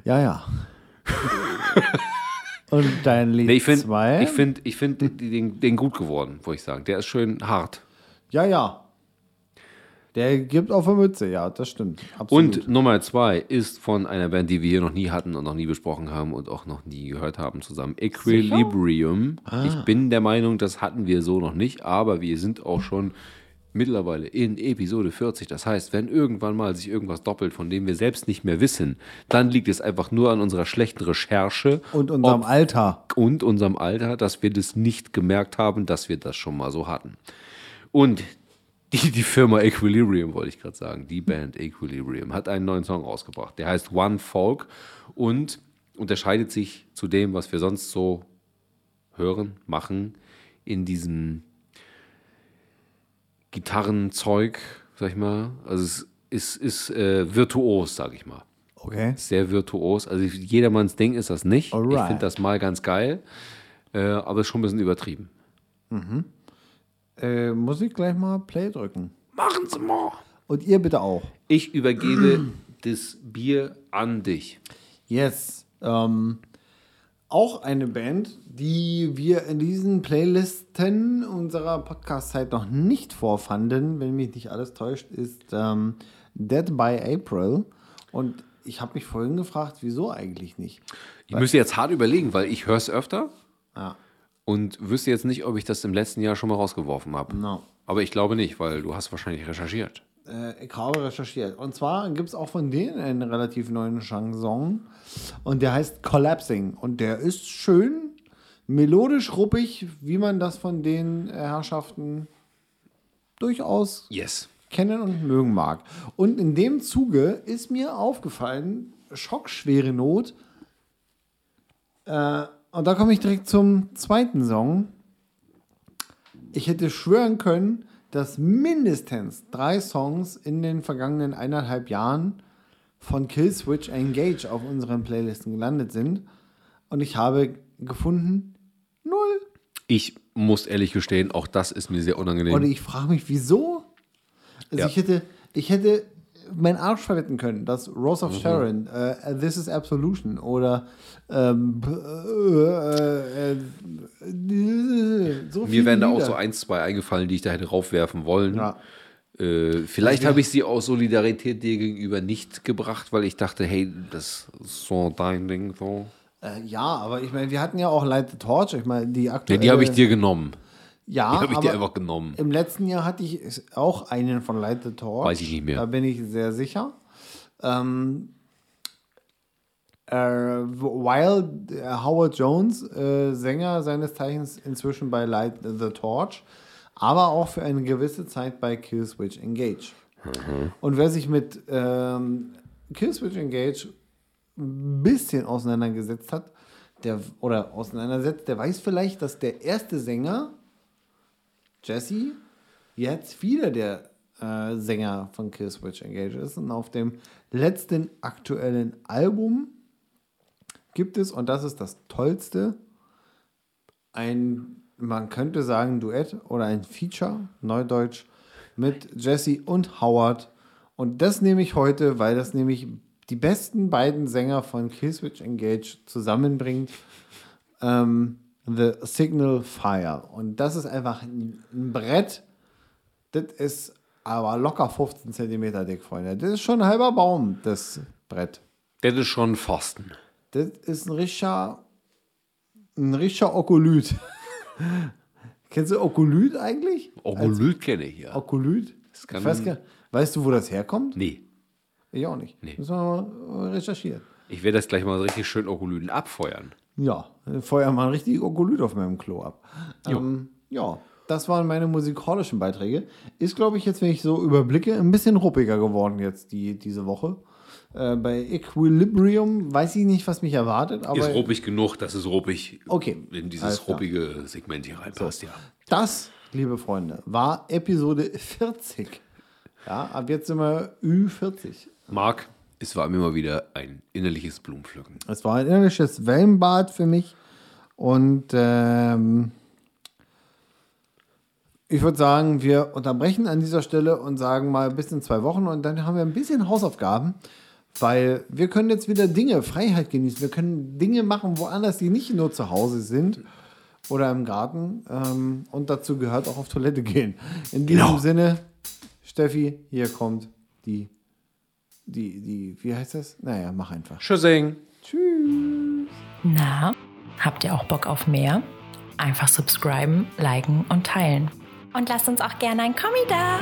Ja, ja. Und dein Lied Nee, ich finde zwei? ich find, ich find den, den gut geworden, würde ich sagen. Der ist schön hart. Ja, ja. Der gibt auf der Mütze, ja, das stimmt. Absolut. Und Nummer zwei ist von einer Band, die wir hier noch nie hatten und noch nie besprochen haben und auch noch nie gehört haben zusammen. Equilibrium. Ah. Ich bin der Meinung, das hatten wir so noch nicht, aber wir sind auch schon mittlerweile in Episode 40. Das heißt, wenn irgendwann mal sich irgendwas doppelt, von dem wir selbst nicht mehr wissen, dann liegt es einfach nur an unserer schlechten Recherche Und unserem Alter. und unserem Alter, dass wir das nicht gemerkt haben, dass wir das schon mal so hatten. Und die, die Firma Equilibrium, wollte ich gerade sagen, die Band Equilibrium, hat einen neuen Song rausgebracht. Der heißt One Folk und unterscheidet sich zu dem, was wir sonst so hören, machen, in diesem Gitarrenzeug, sag ich mal. Also es ist, ist äh, virtuos, sag ich mal Okay. sehr virtuos. Also jedermanns Ding ist das nicht. Ich Alright. finde das mal ganz geil, äh, aber ist schon ein bisschen übertrieben. Äh, muss ich gleich mal Play drücken. Machen Sie mal. Und ihr bitte auch. Ich übergebe das Bier an dich. Yes. Ähm, auch eine Band, die wir in diesen Playlisten unserer Podcast-Zeit noch nicht vorfanden, wenn mich nicht alles täuscht, ist ähm, Dead by April. Und ich habe mich vorhin gefragt, wieso eigentlich nicht? Ich müsste jetzt hart überlegen, weil ich höre es öfter Ja, und wüsste jetzt nicht, ob ich das im letzten Jahr schon mal rausgeworfen habe. no. Aber ich glaube nicht, weil du hast wahrscheinlich recherchiert. Äh, ich habe recherchiert. Und zwar gibt es auch von denen einen relativ neuen Chanson. Und der heißt Collapsing. Und der ist schön, melodisch ruppig, wie man das von den Herrschaften durchaus Yes. kennen und mögen mag. Und in dem Zuge ist mir aufgefallen, schockschwere Not. Äh, und da komme ich direkt zum zweiten Song. Ich hätte schwören können, dass mindestens drei Songs in den vergangenen eineinhalb Jahren von Killswitch Engage auf unseren Playlisten gelandet sind. Und ich habe gefunden, null. Ich muss ehrlich gestehen, auch das ist mir sehr unangenehm. Und ich frage mich, wieso? Also Ja. ich hätte, ich hätte meinen Arsch verwetten können, dass Rose Mhm. of Sharon, äh, This is Absolution oder ähm, äh, äh, so mir wären da auch so ein, zwei eingefallen, die ich da hätte raufwerfen wollen. Ja. Äh, vielleicht habe ich sie aus Solidarität dir gegenüber nicht gebracht, weil ich dachte, hey, das ist so dein Ding. So. Äh, ja, aber ich meine, wir hatten ja auch Light the Torch. Ich meine, die Ja, aktuelle. die habe ich dir genommen. Ja, Die habe ich dir einfach genommen. Im letzten Jahr hatte ich auch einen von Light the Torch. Weiß ich nicht mehr. Da bin ich sehr sicher. Ähm, äh, while äh, Howard Jones, äh, Sänger seines Zeichens inzwischen bei Light the Torch, aber auch für eine gewisse Zeit bei Killswitch Engage. Mhm. Und wer sich mit ähm, Killswitch Engage ein bisschen auseinandergesetzt hat, der, oder auseinandersetzt, der weiß vielleicht, dass der erste Sänger Jesse jetzt wieder der äh, Sänger von Killswitch Engage ist. Und auf dem letzten aktuellen Album gibt es, und das ist das Tollste, ein, man könnte sagen, Duett oder ein Feature, Neudeutsch, mit Jesse und Howard. Und das nehme ich heute, weil das nämlich die besten beiden Sänger von Killswitch Engage zusammenbringt. Ähm, The Signal Fire. Und das ist einfach ein, ein Brett. Das ist aber locker 15 cm dick, Freunde. Das ist schon ein halber Baum, das Brett. Das ist schon Pfosten. Das ist ein richtiger, ein richtiger Okolyt. Kennst du Okolyt eigentlich? Okolyt kenne ich ja. Okolyt? Ich weiß gar, weißt du, wo das herkommt? Nee, Ich auch nicht. Nee. Müssen wir mal recherchieren. ich werde das gleich mal richtig schön Okolyten abfeuern. Ja, feuer mal richtig Okolyt auf meinem Klo ab. Ähm, ja, das waren meine musikalischen Beiträge. Ist, glaube ich, jetzt, wenn ich so überblicke, ein bisschen ruppiger geworden jetzt die, diese Woche. Äh, bei Equilibrium weiß ich nicht, was mich erwartet, aber ist ruppig genug, dass es ruppig Okay, in dieses ruppige Segment hier reinpasst, ja. das, liebe Freunde, war Episode 40. Ja, ab jetzt sind wir Ü40. Marc, es war mir mal wieder ein innerliches Blumenpflücken. Es war ein innerliches Wellenbad für mich. Und ähm, ich würde sagen, wir unterbrechen an dieser Stelle und sagen mal bis in zwei Wochen und dann haben wir ein bisschen Hausaufgaben, weil wir können jetzt wieder Dinge, Freiheit genießen. Wir können Dinge machen, woanders, die nicht nur zu Hause sind oder im Garten. Ähm, und dazu gehört auch auf Toilette gehen. In diesem Genau. Sinne, Steffi, hier kommt die, die, die, wie heißt das? Naja, mach einfach. Tschüssing. Na, habt ihr auch Bock auf mehr? Einfach subscriben, liken und teilen. Und lasst uns auch gerne ein Kommi da.